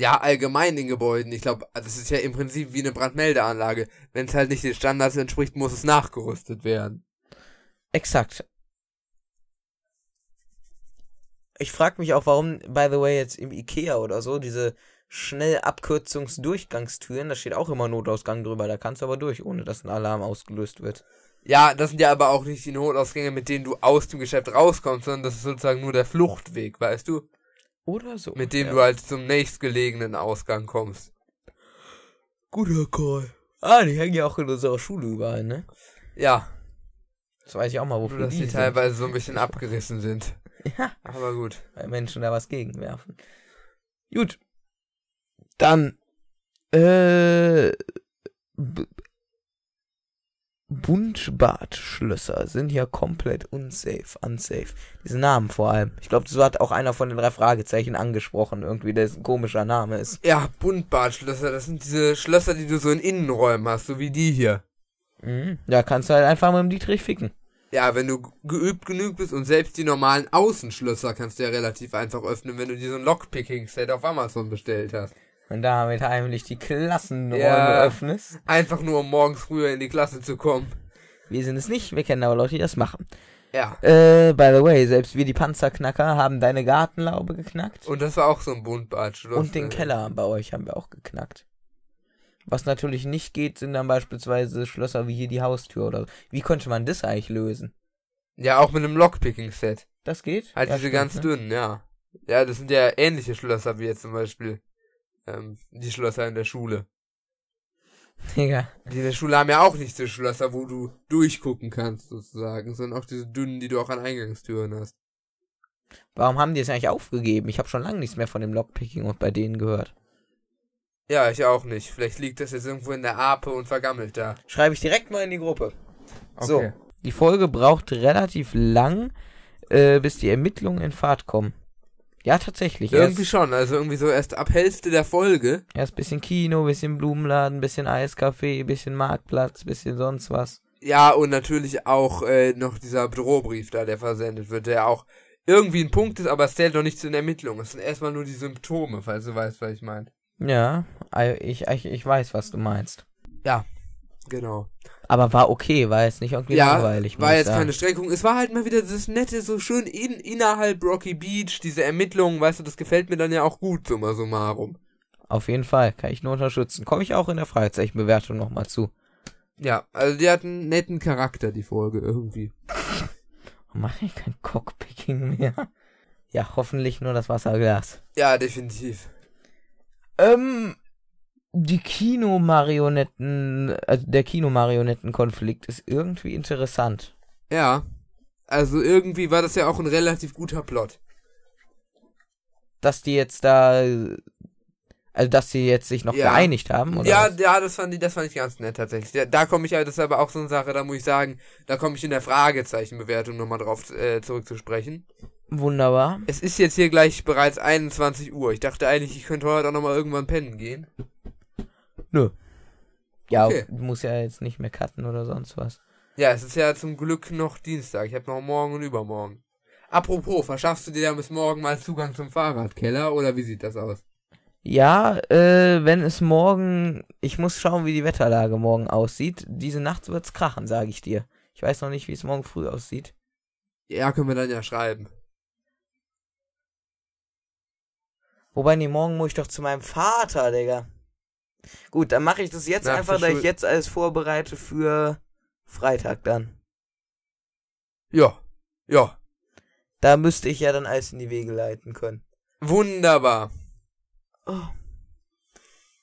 Speaker 2: Ja, allgemein in Gebäuden. Ich glaube, das ist ja im Prinzip wie eine Brandmeldeanlage. Wenn es halt nicht den Standards entspricht, muss es nachgerüstet werden.
Speaker 1: Exakt. Ich frage mich auch, warum, by the way, jetzt im Ikea oder so, diese schnell Abkürzungsdurchgangstüren, da steht auch immer Notausgang drüber, da kannst du aber durch, ohne dass ein Alarm ausgelöst wird.
Speaker 2: Ja, das sind ja aber auch nicht die Notausgänge, mit denen du aus dem Geschäft rauskommst, sondern das ist sozusagen nur der Fluchtweg, weißt du?
Speaker 1: Oder so.
Speaker 2: Mit dem
Speaker 1: ja.
Speaker 2: du halt zum nächstgelegenen Ausgang kommst.
Speaker 1: Guter Call. Ah, die hängen ja auch in unserer Schule überall, ne?
Speaker 2: Ja,
Speaker 1: Das weiß ich auch mal,
Speaker 2: nur
Speaker 1: wofür
Speaker 2: dass
Speaker 1: die
Speaker 2: die teilweise so ein bisschen abgerissen sind. *laughs*
Speaker 1: Ja.
Speaker 2: Aber gut.
Speaker 1: weil Menschen da was gegenwerfen. Gut. Dann, äh, Buntbartschlösser sind ja komplett unsafe, unsafe. Diese Namen vor allem. Ich glaube, das hat auch einer von den drei Fragezeichen angesprochen, irgendwie, der ein komischer Name ist.
Speaker 2: Ja, Buntbartschlösser, das sind diese Schlösser, die du so in Innenräumen hast, so wie die hier.
Speaker 1: Mhm. Ja, kannst du halt einfach mit dem Dietrich ficken.
Speaker 2: Ja, wenn du geübt genug bist und selbst die normalen Außenschlösser kannst du ja relativ einfach öffnen, wenn du dir so ein Lockpicking-Set auf Amazon bestellt hast.
Speaker 1: Und damit heimlich die Klassenräume
Speaker 2: Ja.
Speaker 1: öffnest.
Speaker 2: Einfach nur, um morgens früher in die Klasse zu kommen.
Speaker 1: Wir sind es nicht, wir kennen aber Leute, die das machen.
Speaker 2: Ja.
Speaker 1: Äh, by the way, selbst wir die Panzerknacker haben deine Gartenlaube geknackt.
Speaker 2: Und das war auch so ein Buntbartschloss.
Speaker 1: Und den? Keller bei euch haben wir auch geknackt. Was natürlich nicht geht, sind dann beispielsweise Schlösser wie hier die Haustür oder so. Wie konnte man das eigentlich lösen?
Speaker 2: Ja, auch mit einem Lockpicking-Set.
Speaker 1: Das geht?
Speaker 2: Halt
Speaker 1: Ja,
Speaker 2: diese
Speaker 1: stimmt,
Speaker 2: ganz
Speaker 1: ne?
Speaker 2: dünnen, ja. Ja, das sind ja ähnliche Schlösser wie jetzt zum Beispiel ähm, die Schlösser in der Schule.
Speaker 1: Digga.
Speaker 2: Die in der Schule haben ja auch nicht so Schlösser, wo du durchgucken kannst, sozusagen, sondern auch diese dünnen, die du auch an Eingangstüren hast.
Speaker 1: Warum haben die es eigentlich aufgegeben? Ich habe schon lange nichts mehr von dem Lockpicking und bei denen gehört.
Speaker 2: Ja, ich auch nicht. Vielleicht liegt das jetzt irgendwo in der Ape und vergammelt da.
Speaker 1: Schreibe ich direkt mal in die Gruppe. So. Die Folge braucht relativ lang, äh, bis die Ermittlungen in Fahrt kommen. Ja, tatsächlich.
Speaker 2: Irgendwie
Speaker 1: Erst,
Speaker 2: schon, also irgendwie so erst ab Hälfte der Folge.
Speaker 1: erst bisschen Kino, bisschen Blumenladen, bisschen Eiscafé, bisschen Marktplatz, bisschen sonst was.
Speaker 2: Ja, und natürlich auch äh, noch dieser Drohbrief da, der versendet wird, der auch irgendwie ein Punkt ist, aber es zählt noch nicht zu den Ermittlungen. Es sind erstmal nur die Symptome, falls du weißt, was ich meine.
Speaker 1: Ja, ich, ich, ich weiß, was du meinst.
Speaker 2: Genau.
Speaker 1: Aber war okay, war jetzt nicht irgendwie
Speaker 2: ja,
Speaker 1: langweilig.
Speaker 2: war jetzt
Speaker 1: sagen.
Speaker 2: keine Streckung. Es war halt mal wieder das nette, so schön in, innerhalb Rocky Beach, diese Ermittlungen, weißt du, das gefällt mir dann ja auch gut, summa summarum.
Speaker 1: Auf jeden Fall, kann ich nur unterstützen. Komme ich auch in der Fragezeichenbewertung nochmal zu.
Speaker 2: Ja, also die hat einen netten Charakter, die Folge, irgendwie. *laughs*
Speaker 1: Mache ich kein Cockpicking mehr? Ja, hoffentlich nur das Wasserglas.
Speaker 2: Ja, definitiv.
Speaker 1: Ähm, die Kinomarionetten, also der Kinomarionettenkonflikt ist irgendwie interessant.
Speaker 2: Ja. Also irgendwie war das ja auch ein relativ guter Plot.
Speaker 1: Dass die jetzt da, also dass sie jetzt sich noch
Speaker 2: Ja.
Speaker 1: geeinigt haben, oder?
Speaker 2: ja,
Speaker 1: was?
Speaker 2: ja, das fand ich, das fand ich ganz nett tatsächlich. Da, da komme ich, das ist aber auch so eine Sache, da muss ich sagen, da komme ich in der Fragezeichenbewertung nochmal drauf äh, zurückzusprechen.
Speaker 1: Wunderbar.
Speaker 2: Es ist jetzt hier gleich bereits 21 Uhr. Ich dachte eigentlich, ich könnte heute auch nochmal irgendwann pennen gehen.
Speaker 1: Nö. Ja,
Speaker 2: Okay.
Speaker 1: du musst ja jetzt nicht mehr cutten oder sonst was.
Speaker 2: Ja, es ist ja zum Glück noch Dienstag. Ich habe noch morgen und übermorgen. Apropos, verschaffst du dir dann bis morgen mal Zugang zum Fahrradkeller oder wie sieht das aus?
Speaker 1: Ja, äh, wenn es morgen, ich muss schauen, wie die Wetterlage morgen aussieht. Diese Nacht wird's krachen, sage ich dir. Ich weiß noch nicht, wie es morgen früh aussieht.
Speaker 2: Ja, können wir dann ja schreiben.
Speaker 1: Wobei, nee, morgen muss ich doch zu meinem Vater, Digga. Gut, dann mache ich das jetzt
Speaker 2: Nach
Speaker 1: einfach, da ich jetzt alles vorbereite für Freitag dann.
Speaker 2: Ja, ja.
Speaker 1: Da müsste ich ja dann alles in die Wege leiten können.
Speaker 2: Wunderbar.
Speaker 1: Oh.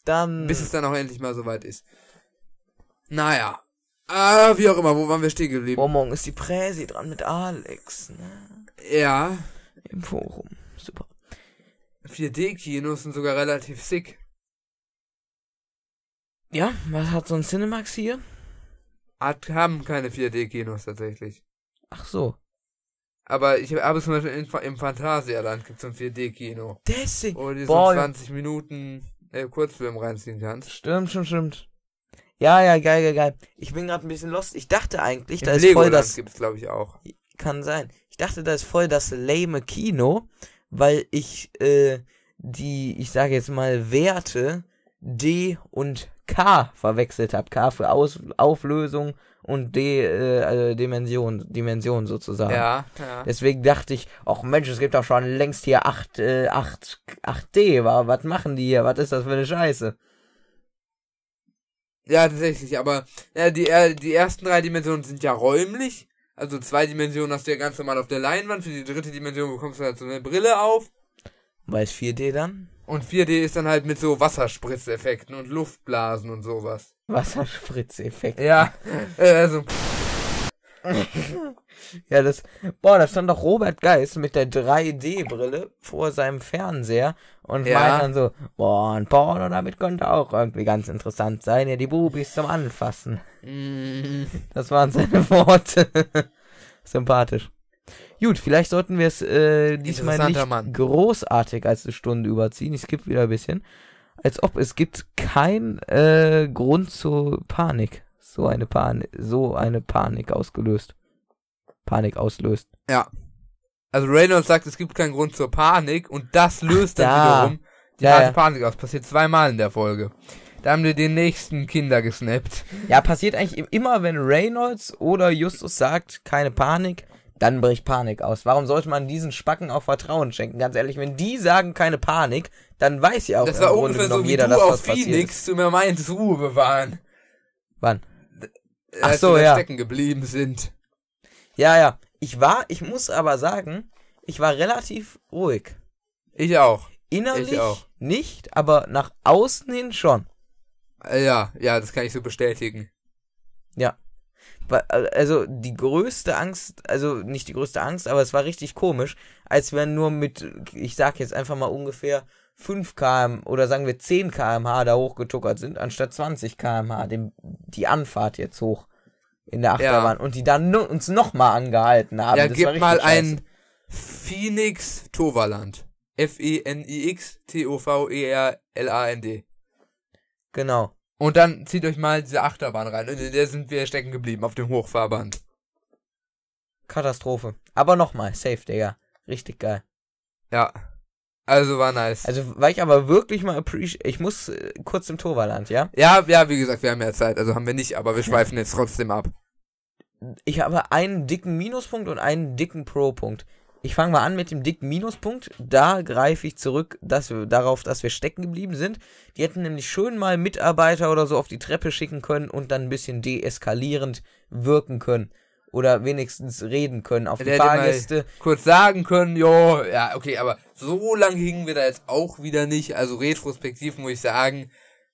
Speaker 1: Dann.
Speaker 2: Bis es dann auch endlich mal soweit ist. Naja. Ah, wie auch immer, wo waren wir stehen geblieben?
Speaker 1: oh, morgen ist die Präsi dran mit Alex, ne?
Speaker 2: Ja.
Speaker 1: Im Forum. Super.
Speaker 2: 4D-Kinos sind sogar relativ sick.
Speaker 1: Ja, was hat so ein Cinemax hier?
Speaker 2: Hat, haben keine 4D-Kinos tatsächlich.
Speaker 1: Ach so.
Speaker 2: Aber ich habe zum Beispiel in, im Phantasialand gibt es ein 4D-Kino.
Speaker 1: Deswegen.
Speaker 2: Wo du so
Speaker 1: Boah,
Speaker 2: 20 Minuten äh, Kurzfilm reinziehen kannst.
Speaker 1: Stimmt, stimmt, stimmt. Ja, ja, geil, geil, geil. Ich bin gerade ein bisschen lost. Ich dachte eigentlich, da
Speaker 2: Im
Speaker 1: ist voll
Speaker 2: Legoland
Speaker 1: das.
Speaker 2: gibt es, glaube ich, auch.
Speaker 1: Kann sein. Ich dachte, da ist voll das lame Kino, weil ich äh, die, ich sage jetzt mal, Werte D und K verwechselt habe. K für Aus Auflösung und D, äh, also Dimension, Dimension sozusagen.
Speaker 2: Ja, ja.
Speaker 1: Deswegen dachte ich, ach Mensch, es gibt doch schon längst hier 8, äh, 8, 8D, wa? was machen die hier? Was ist das für eine Scheiße?
Speaker 2: Ja, tatsächlich, aber ja, die, äh, die ersten drei Dimensionen sind ja räumlich. Also zwei Dimensionen hast du ja ganz normal auf der Leinwand. Für die dritte Dimension bekommst du halt so eine Brille auf.
Speaker 1: Weil es 4D dann?
Speaker 2: Und 4D ist dann halt mit so Wasserspritzeffekten und Luftblasen und sowas.
Speaker 1: Wasserspritzeffekt.
Speaker 2: Ja, äh, also,
Speaker 1: Ja, das, boah, da stand doch Robert Geist mit der 3D-Brille vor seinem Fernseher und
Speaker 2: Ja.
Speaker 1: meint dann so, boah, ein Porno damit könnte auch irgendwie ganz interessant sein, ja, die Bubis zum Anfassen.
Speaker 2: mm,
Speaker 1: Das waren seine Worte. *laughs* Sympathisch. Gut, vielleicht sollten wir es äh, diesmal nicht
Speaker 2: Mann.
Speaker 1: großartig als eine Stunde überziehen. Ich skippe wieder ein bisschen. Als ob es gibt keinen äh, Grund zur Panik. So eine Panik, so eine Panik ausgelöst. Panik auslöst.
Speaker 2: ja. Also Reynolds sagt, es gibt keinen Grund zur Panik und das löst dann
Speaker 1: da.
Speaker 2: wiederum die
Speaker 1: Ja, ja.
Speaker 2: Panik aus. Passiert zweimal in der Folge. Da haben wir den nächsten Kinder gesnappt.
Speaker 1: Ja, passiert eigentlich im- immer, wenn Reynolds oder Justus sagt, keine Panik, dann bricht Panik aus. Warum sollte man diesen Spacken auch Vertrauen schenken? Ganz ehrlich, wenn die sagen keine Panik, dann weiß ja auch
Speaker 2: Das
Speaker 1: im
Speaker 2: war
Speaker 1: Grunde
Speaker 2: ungefähr so wie
Speaker 1: jeder,
Speaker 2: du
Speaker 1: dass
Speaker 2: auf. Phoenix zu mir meintest, Ruhe bewahren.
Speaker 1: Wann? Ach
Speaker 2: als
Speaker 1: so,
Speaker 2: wir
Speaker 1: ja.
Speaker 2: stecken geblieben sind.
Speaker 1: Ja, ja. Ich war, ich muss aber sagen, ich war relativ ruhig.
Speaker 2: Ich auch.
Speaker 1: Innerlich
Speaker 2: Ich auch.
Speaker 1: nicht, aber nach außen hin schon.
Speaker 2: Äh, Ja, ja, das kann ich so bestätigen.
Speaker 1: Wa- Also die größte Angst, also nicht die größte Angst, aber es war richtig komisch, als wir nur mit, ich sag jetzt einfach mal ungefähr 5 km oder sagen wir 10 kmh da hochgetuckert sind, anstatt 20 kmh, dem, die Anfahrt jetzt hoch in der
Speaker 2: Ja.
Speaker 1: Achterbahn und die dann uns nochmal angehalten haben.
Speaker 2: ja,
Speaker 1: Das
Speaker 2: gib mal
Speaker 1: scheiße.
Speaker 2: ein Phoenix Toverland. F-E-N-I-X T-O-V-E-R-L-A-N-D.
Speaker 1: Genau.
Speaker 2: Und dann zieht euch mal diese Achterbahn rein. Und in der sind wir stecken geblieben, auf dem Hochfahrband.
Speaker 1: Katastrophe. Aber nochmal, safe, Digga. Richtig geil.
Speaker 2: Ja. Also war nice.
Speaker 1: Also, weil ich aber wirklich mal appreciate, ich muss äh, kurz im Torvaland, ja?
Speaker 2: ja, ja, wie gesagt, wir haben ja Zeit. Also haben wir nicht, aber wir *laughs* schweifen jetzt trotzdem ab.
Speaker 1: Ich habe einen dicken Minuspunkt und einen dicken Pro-Punkt. Ich fange mal an mit dem dicken Minuspunkt. Da greife ich zurück dass wir, darauf, dass wir stecken geblieben sind. Die hätten nämlich schön mal Mitarbeiter oder so auf die Treppe schicken können und dann ein bisschen deeskalierend wirken können. Oder wenigstens reden können auf die
Speaker 2: Der mal-
Speaker 1: Fahrgäste.
Speaker 2: Kurz sagen können, jo, ja, okay, aber so lang hingen wir da jetzt auch wieder nicht. Also retrospektiv muss ich sagen,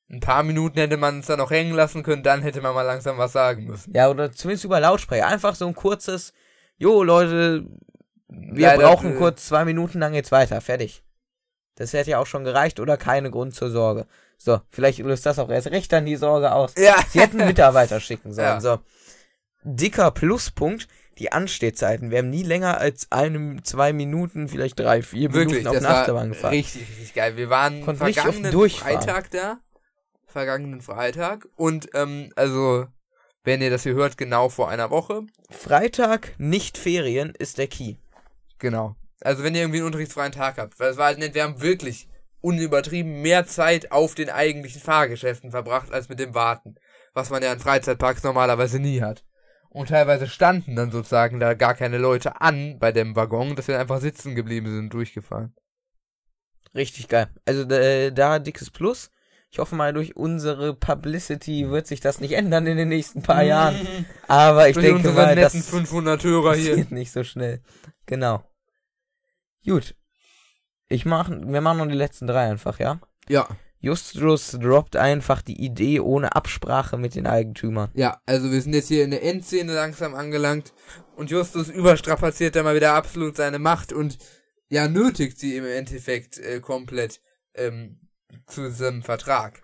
Speaker 2: ein paar Minuten hätte man uns da noch hängen lassen können, dann hätte man mal langsam was sagen müssen.
Speaker 1: Ja, oder zumindest über Lautsprecher. Einfach so ein kurzes, jo Leute, wir
Speaker 2: Leider,
Speaker 1: brauchen
Speaker 2: äh,
Speaker 1: kurz zwei Minuten, dann geht's weiter. Fertig. Das hätte ja auch schon gereicht oder keine Grund zur Sorge. So, vielleicht löst das auch erst recht dann die Sorge aus.
Speaker 2: Ja.
Speaker 1: Sie hätten Mitarbeiter schicken *laughs* sollen.
Speaker 2: Ja.
Speaker 1: So. Dicker Pluspunkt, die Anstehzeiten. Wir haben nie länger als eine, zwei Minuten, vielleicht drei, vier
Speaker 2: Wirklich,
Speaker 1: Minuten auf
Speaker 2: war
Speaker 1: Achterbahn gefahren.
Speaker 2: richtig, richtig geil. Wir waren
Speaker 1: Konnten
Speaker 2: vergangenen. Freitag da. vergangenen Freitag. Und, ähm, also, wenn ihr das hier hört, genau vor einer Woche.
Speaker 1: Freitag, nicht Ferien, ist der Key.
Speaker 2: Genau. Also, wenn ihr irgendwie einen unterrichtsfreien Tag habt. Weil es war halt nett, wir haben wirklich unübertrieben mehr Zeit auf den eigentlichen Fahrgeschäften verbracht, als mit dem Warten. Was man ja in Freizeitparks normalerweise nie hat. Und teilweise standen dann sozusagen da gar keine Leute an bei dem Waggon, dass wir einfach sitzen geblieben sind, durchgefahren.
Speaker 1: Richtig geil. Also äh, da dickes Plus. Ich hoffe mal, durch unsere Publicity wird sich das nicht ändern in den nächsten paar Jahren. *laughs* Aber ich
Speaker 2: Durch
Speaker 1: denke mal, das
Speaker 2: netten 500 Hörer hier.
Speaker 1: nicht so schnell. Genau. Gut. Ich mach, wir machen noch die letzten drei einfach, ja?
Speaker 2: Ja.
Speaker 1: Justus droppt einfach die Idee ohne Absprache mit den Eigentümern.
Speaker 2: Ja, also wir sind jetzt hier in der Endszene langsam angelangt und Justus überstrapaziert da mal wieder absolut seine Macht und ja, nötigt sie im Endeffekt äh, komplett ähm, zu diesem Vertrag.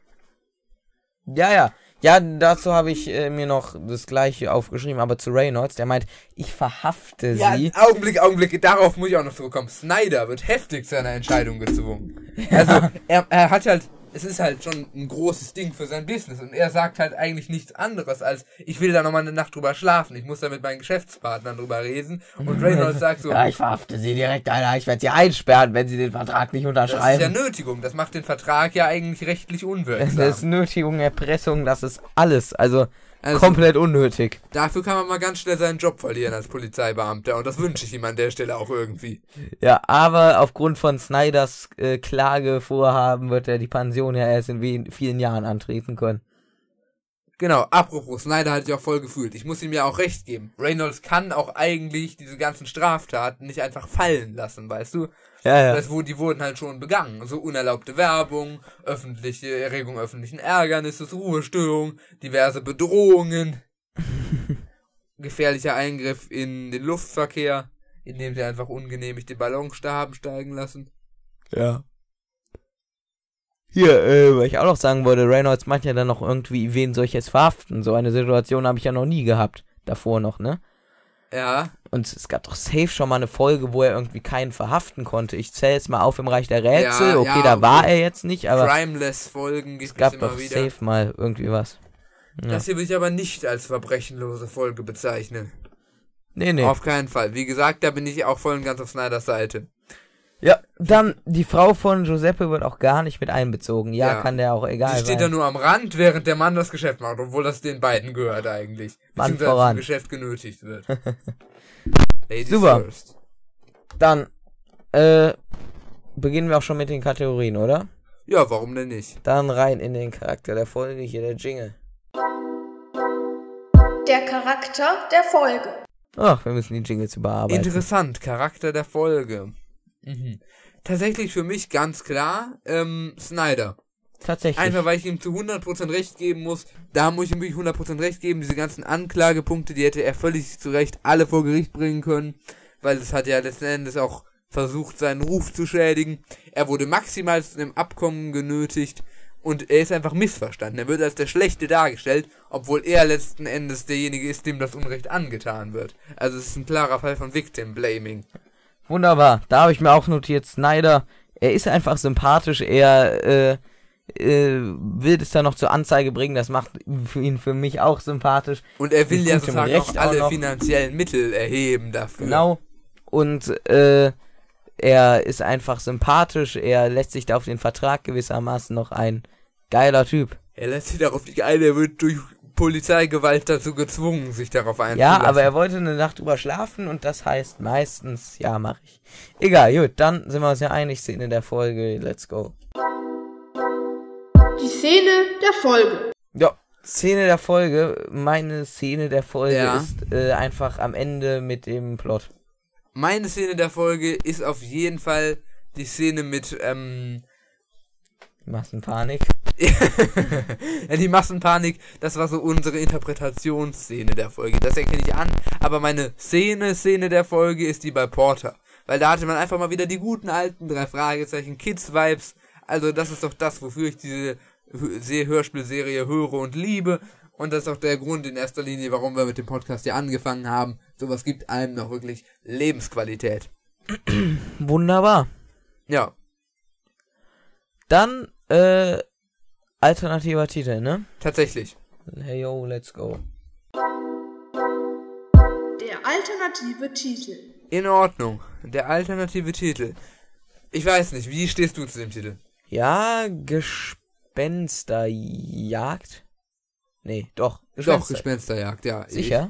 Speaker 1: Ja, ja. Ja, dazu habe ich äh, mir noch das gleiche aufgeschrieben, aber zu Reynolds, der meint, ich verhafte
Speaker 2: Ja,
Speaker 1: sie.
Speaker 2: Augenblick, Augenblick, darauf muss ich auch noch zurückkommen. Snyder wird heftig zu einer Entscheidung gezwungen. *laughs* Also, er, er hat halt, es ist halt schon ein großes Ding für sein Business und er sagt halt eigentlich nichts anderes als, ich will da nochmal eine Nacht drüber schlafen, ich muss da mit meinen Geschäftspartnern drüber reden und Reynolds sagt so,
Speaker 1: Ja, ich verhafte sie direkt, Alter. Ich werde sie einsperren, wenn sie den Vertrag nicht
Speaker 2: das ist ja
Speaker 1: unterschreiben.
Speaker 2: Nötigung, das macht den Vertrag ja eigentlich rechtlich
Speaker 1: Das
Speaker 2: unwirksam.
Speaker 1: ist Nötigung, Erpressung, das ist alles. Also,
Speaker 2: Also-
Speaker 1: komplett unnötig.
Speaker 2: Dafür kann man mal ganz schnell seinen Job verlieren als Polizeibeamter und das wünsche ich ihm an der Stelle auch irgendwie.
Speaker 1: Ja, aber aufgrund von Snyders äh, Klagevorhaben wird er die Pension ja erst in vielen Jahren antreten können.
Speaker 2: Genau, apropos, Snyder hat sich auch voll gefühlt. Ich muss ihm ja auch recht geben. Reynolds kann auch eigentlich diese ganzen Straftaten nicht einfach fallen lassen, weißt du?
Speaker 1: Ja, ja.
Speaker 2: Das, wo, die wurden halt schon begangen. So unerlaubte Werbung, öffentliche Erregung öffentlichen Ärgernisses, Ruhestörung, diverse Bedrohungen, *laughs* gefährlicher Eingriff in den Luftverkehr, indem sie einfach ungenehmigte Ballons da haben steigen lassen.
Speaker 1: Ja. Hier, äh, was ich auch noch sagen wollte, Reynolds meint ja dann noch irgendwie, wen soll ich jetzt verhaften? So eine Situation habe ich ja noch nie gehabt. Davor noch, ne?
Speaker 2: Ja,
Speaker 1: Und es gab doch safe schon mal eine Folge, wo er irgendwie keinen verhaften konnte. Ich zähle jetzt mal auf im Reich der Rätsel.
Speaker 2: Ja,
Speaker 1: okay,
Speaker 2: ja,
Speaker 1: da war
Speaker 2: okay.
Speaker 1: er jetzt nicht, aber
Speaker 2: Crimeless-Folgen
Speaker 1: es
Speaker 2: gibt es
Speaker 1: gab
Speaker 2: immer
Speaker 1: doch
Speaker 2: wieder.
Speaker 1: safe mal irgendwie was. Ja.
Speaker 2: Das hier will ich aber nicht als verbrechenlose Folge bezeichnen.
Speaker 1: Nee, nee.
Speaker 2: Auf keinen Fall. Wie gesagt, da bin ich auch voll und ganz auf Snyders Seite.
Speaker 1: Ja, dann die Frau von Giuseppe wird auch gar nicht mit einbezogen. Ja,
Speaker 2: Ja.
Speaker 1: kann der auch egal
Speaker 2: Die steht da
Speaker 1: sein.
Speaker 2: nur am Rand, während der Mann das Geschäft macht, obwohl das den beiden gehört eigentlich.
Speaker 1: Mann
Speaker 2: Beziehungsweise
Speaker 1: voran.
Speaker 2: zum Geschäft genötigt wird. *laughs* Ladies
Speaker 1: Super.
Speaker 2: first.
Speaker 1: Dann äh, beginnen wir auch schon mit den Kategorien, oder?
Speaker 2: Ja, warum denn nicht?
Speaker 1: Dann rein in den Charakter der Folge, hier der Jingle.
Speaker 3: Der Charakter der Folge.
Speaker 1: Ach, wir müssen die Jingles überarbeiten.
Speaker 2: Interessant, Charakter der Folge. Mhm. Tatsächlich für mich ganz klar, ähm, Snyder.
Speaker 1: Tatsächlich.
Speaker 2: Einfach weil ich ihm zu 100% recht geben muss. Da muss ich ihm wirklich 100% recht geben. Diese ganzen Anklagepunkte, die hätte er völlig zu Recht alle vor Gericht bringen können. Weil es hat ja letzten Endes auch versucht, seinen Ruf zu schädigen. Er wurde maximal zu einem Abkommen genötigt. Und er ist einfach missverstanden. Er wird als der Schlechte dargestellt, obwohl er letzten Endes derjenige ist, dem das Unrecht angetan wird. Also es ist ein klarer Fall von Victim Blaming.
Speaker 1: Wunderbar. Da habe ich mir auch notiert, Snyder, er ist einfach sympathisch, er äh, äh, will es dann noch zur Anzeige bringen, das macht für ihn für mich auch sympathisch.
Speaker 2: Und er will ja sozusagen
Speaker 1: Recht
Speaker 2: auch alle
Speaker 1: auch
Speaker 2: finanziellen Mittel erheben dafür.
Speaker 1: Genau. Und äh, er ist einfach sympathisch, er lässt sich da auf den Vertrag gewissermaßen noch ein. Geiler Typ.
Speaker 2: Er lässt sich darauf nicht ein, er wird durch Polizeigewalt dazu gezwungen, sich darauf einzulassen.
Speaker 1: Ja, aber er wollte eine Nacht drüber schlafen und das heißt meistens, ja, mach ich. Egal, gut, dann sind wir uns ja einig, Szene der Folge, let's go.
Speaker 3: Die Szene der Folge.
Speaker 1: Ja, Szene der Folge, meine Szene der Folge
Speaker 2: Ja.
Speaker 1: ist äh, einfach am Ende mit dem Plot.
Speaker 2: Meine Szene der Folge ist auf jeden Fall die Szene mit, ähm,
Speaker 1: Massenpanik. *laughs*
Speaker 2: ja, die Massenpanik, das war so unsere Interpretationsszene der Folge. Das erkenne ich an, aber meine Szene, Szene der Folge ist die bei Porter. Weil da hatte man einfach mal wieder die guten alten drei Fragezeichen, Kids-Vibes. Also das ist doch das, wofür ich diese Hö- Se- Hörspielserie höre und liebe. Und das ist auch der Grund in erster Linie, warum wir mit dem Podcast hier angefangen haben. Sowas gibt einem noch wirklich Lebensqualität.
Speaker 1: Wunderbar.
Speaker 2: Ja,
Speaker 1: Dann äh, Alternativer Titel, ne?
Speaker 2: Tatsächlich.
Speaker 1: Hey yo, let's go.
Speaker 3: Der alternative Titel.
Speaker 2: In Ordnung. Der alternative Titel. Ich weiß nicht, wie stehst du zu dem Titel?
Speaker 1: Ja, Gespensterjagd? Nee, doch.
Speaker 2: Doch, Gespensterjagd, ja.
Speaker 1: Sicher?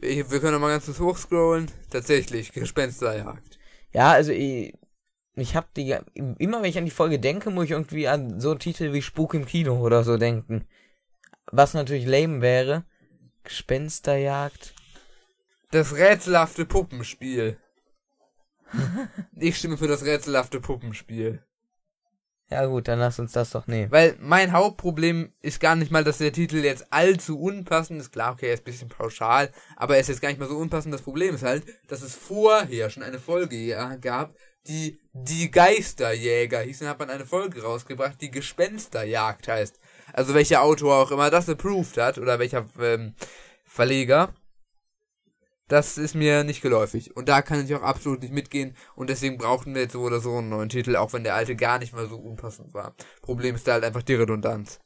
Speaker 2: Ich, ich, wir können noch mal ganz kurz hochscrollen. Tatsächlich, Gespensterjagd.
Speaker 1: Ja, also ich, ich hab die, immer wenn ich an die Folge denke, muss ich irgendwie an so Titel wie Spuk im Kino oder so denken. Was natürlich lame wäre. Gespensterjagd.
Speaker 2: Das rätselhafte Puppenspiel. *laughs* ich stimme für das rätselhafte Puppenspiel.
Speaker 1: Ja gut, dann lass uns das doch nehmen.
Speaker 2: Weil mein Hauptproblem ist gar nicht mal, dass der Titel jetzt allzu unpassend ist. Klar, okay, er ist ein bisschen pauschal, aber er ist jetzt gar nicht mal so unpassend. Das Problem ist halt, dass es vorher schon eine Folge gab, die Die Geisterjäger hieß. Dann hat man eine Folge rausgebracht, die Gespensterjagd heißt. Also welcher Autor auch immer das approved hat oder welcher ähm, Verleger. Das ist mir nicht geläufig. Und da kann ich auch absolut nicht mitgehen. Und deswegen brauchten wir jetzt so oder so einen neuen Titel, auch wenn der alte gar nicht mal so unpassend war. Problem ist da halt einfach die Redundanz.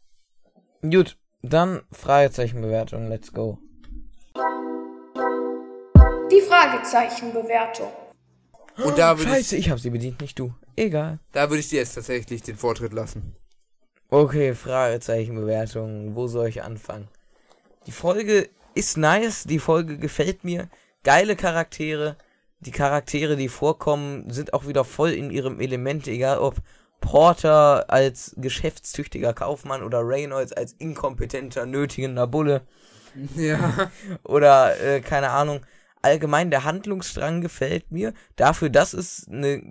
Speaker 1: Gut, dann Fragezeichenbewertung, let's go.
Speaker 3: Die Fragezeichenbewertung.
Speaker 2: Und da würde ich,
Speaker 1: Scheiße, ich hab sie bedient, nicht du. Egal.
Speaker 2: da würde ich dir jetzt tatsächlich den Vortritt lassen.
Speaker 1: Okay, Fragezeichenbewertung. Wo soll ich anfangen? Die Folge ist nice, die Folge gefällt mir. Geile Charaktere. Die Charaktere, die vorkommen, sind auch wieder voll in ihrem Element, egal ob Porter als geschäftstüchtiger Kaufmann oder Reynolds als inkompetenter, nötigender Bulle
Speaker 2: Ja. *laughs*
Speaker 1: oder äh, keine Ahnung. Allgemein der Handlungsstrang gefällt mir. Dafür, dass es eine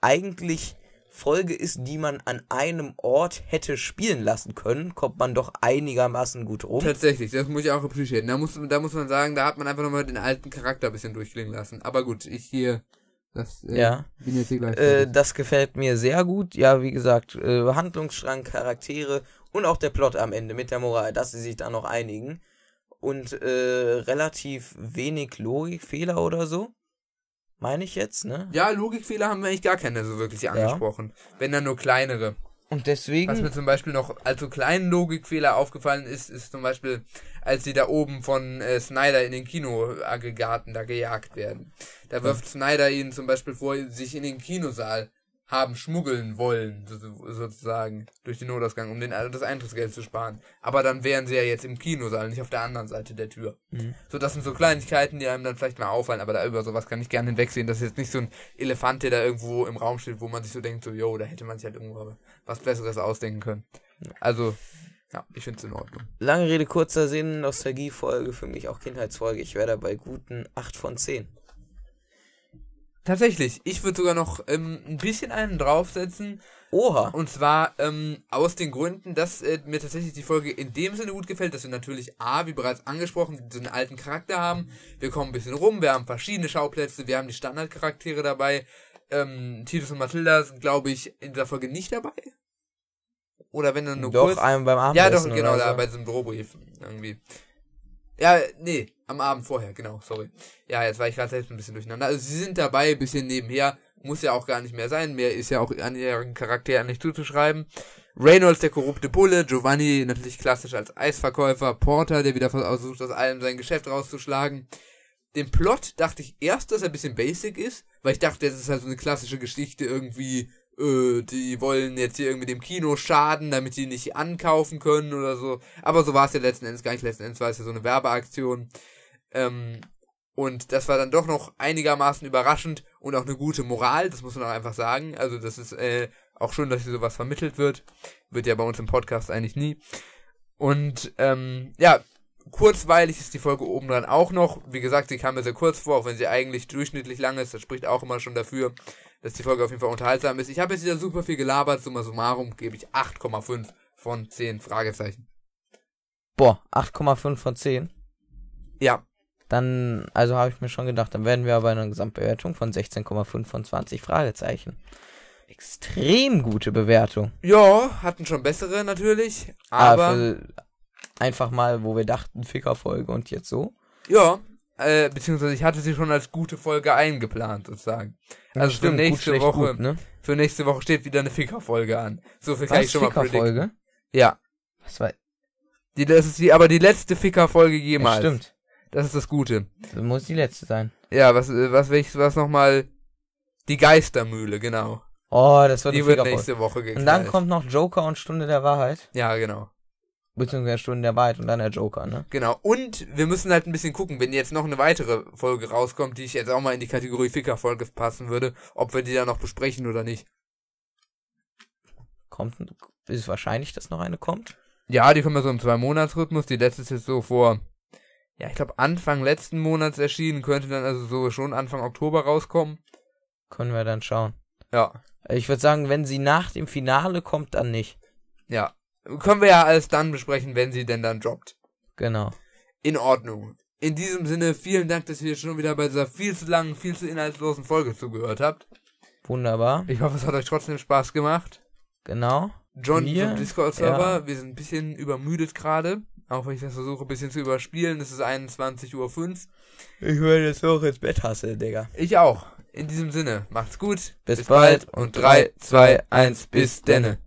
Speaker 1: eigentlich Folge ist, die man an einem Ort hätte spielen lassen können, kommt man doch einigermaßen gut rum.
Speaker 2: Tatsächlich, das muss ich auch appreciaten. Da muss, da muss man sagen, da hat man einfach nochmal den alten Charakter ein bisschen durchklingen lassen. Aber gut, ich hier, das, äh,
Speaker 1: Ja.
Speaker 2: bin jetzt hier gleich.
Speaker 1: Äh, das gefällt mir sehr gut. Ja, wie gesagt, äh, Handlungsstrang, Charaktere und auch der Plot am Ende mit der Moral, dass sie sich da noch einigen. Und äh, relativ wenig Logikfehler oder so. Meine ich jetzt, ne?
Speaker 2: ja, Logikfehler haben wir eigentlich gar keine so wirklich angesprochen. Wenn dann nur kleinere.
Speaker 1: Und deswegen.
Speaker 2: Was mir zum Beispiel noch als so kleinen Logikfehler aufgefallen ist, ist zum Beispiel, als sie da oben von äh, Snyder in den Kinoaggregaten da gejagt werden. Da wirft Snyder ihnen zum Beispiel vor, sich in den Kinosaal haben schmuggeln wollen, so, sozusagen, durch den Notausgang, um den, das Eintrittsgeld zu sparen. Aber dann wären sie ja jetzt im Kinosaal, nicht auf der anderen Seite der Tür.
Speaker 1: Mhm.
Speaker 2: So, das sind so Kleinigkeiten, die einem dann vielleicht mal auffallen, aber da über sowas kann ich gerne hinwegsehen. Das ist jetzt nicht so ein Elefant, der da irgendwo im Raum steht, wo man sich so denkt, so, yo, da hätte man sich halt irgendwo was Besseres ausdenken können. Also, ja, ich finde es in Ordnung.
Speaker 1: Lange Rede, kurzer Sinn, Nostalgiefolge, für mich auch Kindheitsfolge. Ich wäre da bei guten 8 von 10.
Speaker 2: Tatsächlich, ich würde sogar noch ähm, ein bisschen einen draufsetzen.
Speaker 1: Oha.
Speaker 2: Und zwar ähm, aus den Gründen, dass äh, mir tatsächlich die Folge in dem Sinne gut gefällt, dass wir natürlich A, wie bereits angesprochen, diesen alten Charakter haben. Wir kommen ein bisschen rum, wir haben verschiedene Schauplätze, wir haben die Standardcharaktere dabei. Ähm, Titus und Mathilda sind, glaube ich, in dieser Folge nicht dabei. Oder wenn dann nur
Speaker 1: Doch,
Speaker 2: kurz.
Speaker 1: einem beim
Speaker 2: Ja,
Speaker 1: Abendessen
Speaker 2: doch, genau,
Speaker 1: oder
Speaker 2: da
Speaker 1: so.
Speaker 2: bei diesem Drohbrief irgendwie. Ja, nee, am Abend vorher, genau, sorry. Ja, jetzt war ich gerade selbst ein bisschen durcheinander. Also sie sind dabei, ein bisschen nebenher, muss ja auch gar nicht mehr sein, mehr ist ja auch an ihren Charakteren nicht zuzuschreiben. Reynolds, der korrupte Bulle, Giovanni natürlich klassisch als Eisverkäufer, Porter, der wieder versucht, aus allem sein Geschäft rauszuschlagen. Den Plot dachte ich erst, dass er ein bisschen basic ist, weil ich dachte, das ist halt so eine klassische Geschichte irgendwie, äh, die wollen jetzt hier irgendwie dem Kino schaden, damit die nicht ankaufen können oder so. Aber so war es ja letzten Endes gar nicht. Letzten Endes war es ja so eine Werbeaktion. Ähm, und das war dann doch noch einigermaßen überraschend und auch eine gute Moral, das muss man auch einfach sagen. Also das ist äh, auch schön, dass hier sowas vermittelt wird. Wird ja bei uns im Podcast eigentlich nie. Und ähm, ja, kurzweilig ist die Folge oben dran auch noch. Wie gesagt, sie kam mir sehr kurz vor, auch wenn sie eigentlich durchschnittlich lang ist. Das spricht auch immer schon dafür, dass die Folge auf jeden Fall unterhaltsam ist. Ich habe jetzt wieder super viel gelabert. Summa summarum gebe ich 8,5 von 10 Fragezeichen.
Speaker 1: Boah, 8,5 von 10.
Speaker 2: Ja,
Speaker 1: Dann, also habe ich mir schon gedacht, dann werden wir aber eine Gesamtbewertung von 16,5 von 20 Fragezeichen. Extrem gute Bewertung.
Speaker 2: ja, hatten schon bessere natürlich, aber
Speaker 1: Aber für einfach mal, wo wir dachten, Fickerfolge und jetzt so.
Speaker 2: ja, äh, beziehungsweise ich hatte sie schon als gute Folge eingeplant sozusagen. Also für
Speaker 1: Stimmt, gut,
Speaker 2: nächste
Speaker 1: schlecht,
Speaker 2: Woche,
Speaker 1: gut, ne?
Speaker 2: für nächste Woche steht wieder eine Ficker-Folge an. So viel kann ich
Speaker 1: Was,
Speaker 2: schon mal predikten.
Speaker 1: Fickerfolge?
Speaker 2: Ja,
Speaker 1: Das war,
Speaker 2: Die, das ist die, aber die letzte Ficker-Folge
Speaker 1: ja,
Speaker 2: jemals.
Speaker 1: stimmt.
Speaker 2: Das ist das Gute.
Speaker 1: Das muss die letzte sein.
Speaker 2: Ja, was, was, welches, was nochmal? Die Geistermühle, genau.
Speaker 1: Oh, das wird
Speaker 2: Die wird nächste Woche geknallt.
Speaker 1: Und dann kommt noch Joker und Stunde der Wahrheit.
Speaker 2: Ja, genau.
Speaker 1: Beziehungsweise Stunde der Wahrheit und dann der Joker, ne?
Speaker 2: Genau. Und wir müssen halt ein bisschen gucken, wenn jetzt noch eine weitere Folge rauskommt, die ich jetzt auch mal in die Kategorie Ficker-Folge passen würde, ob wir die dann noch besprechen oder nicht.
Speaker 1: Kommt, ist es wahrscheinlich, dass noch eine kommt?
Speaker 2: Ja, die kommen ja so im Zwei-Monats-Rhythmus. Die letzte ist jetzt so vor, ja, ich glaube Anfang letzten Monats erschienen, könnte dann also so schon Anfang Oktober rauskommen.
Speaker 1: Können wir dann schauen.
Speaker 2: Ja.
Speaker 1: Ich würde sagen, wenn sie nach dem Finale kommt, dann nicht.
Speaker 2: Ja. Können wir ja alles dann besprechen, wenn sie denn dann droppt.
Speaker 1: Genau.
Speaker 2: In Ordnung. In diesem Sinne, vielen Dank, dass ihr schon wieder bei dieser viel zu langen, viel zu inhaltslosen Folge zugehört habt.
Speaker 1: Wunderbar.
Speaker 2: Ich hoffe, es hat euch trotzdem Spaß gemacht.
Speaker 1: Genau.
Speaker 2: John
Speaker 1: Wir?
Speaker 2: vom Discord-Server,
Speaker 1: Ja.
Speaker 2: wir sind ein bisschen übermüdet gerade. Auch wenn ich das versuche, ein bisschen zu überspielen. Es ist 21.05 Uhr.
Speaker 1: Ich werde jetzt auch ins Bett hasse, Digga.
Speaker 2: Ich auch. In diesem Sinne, macht's gut.
Speaker 1: Bis bald
Speaker 2: und 3, 2, 1, bis denne.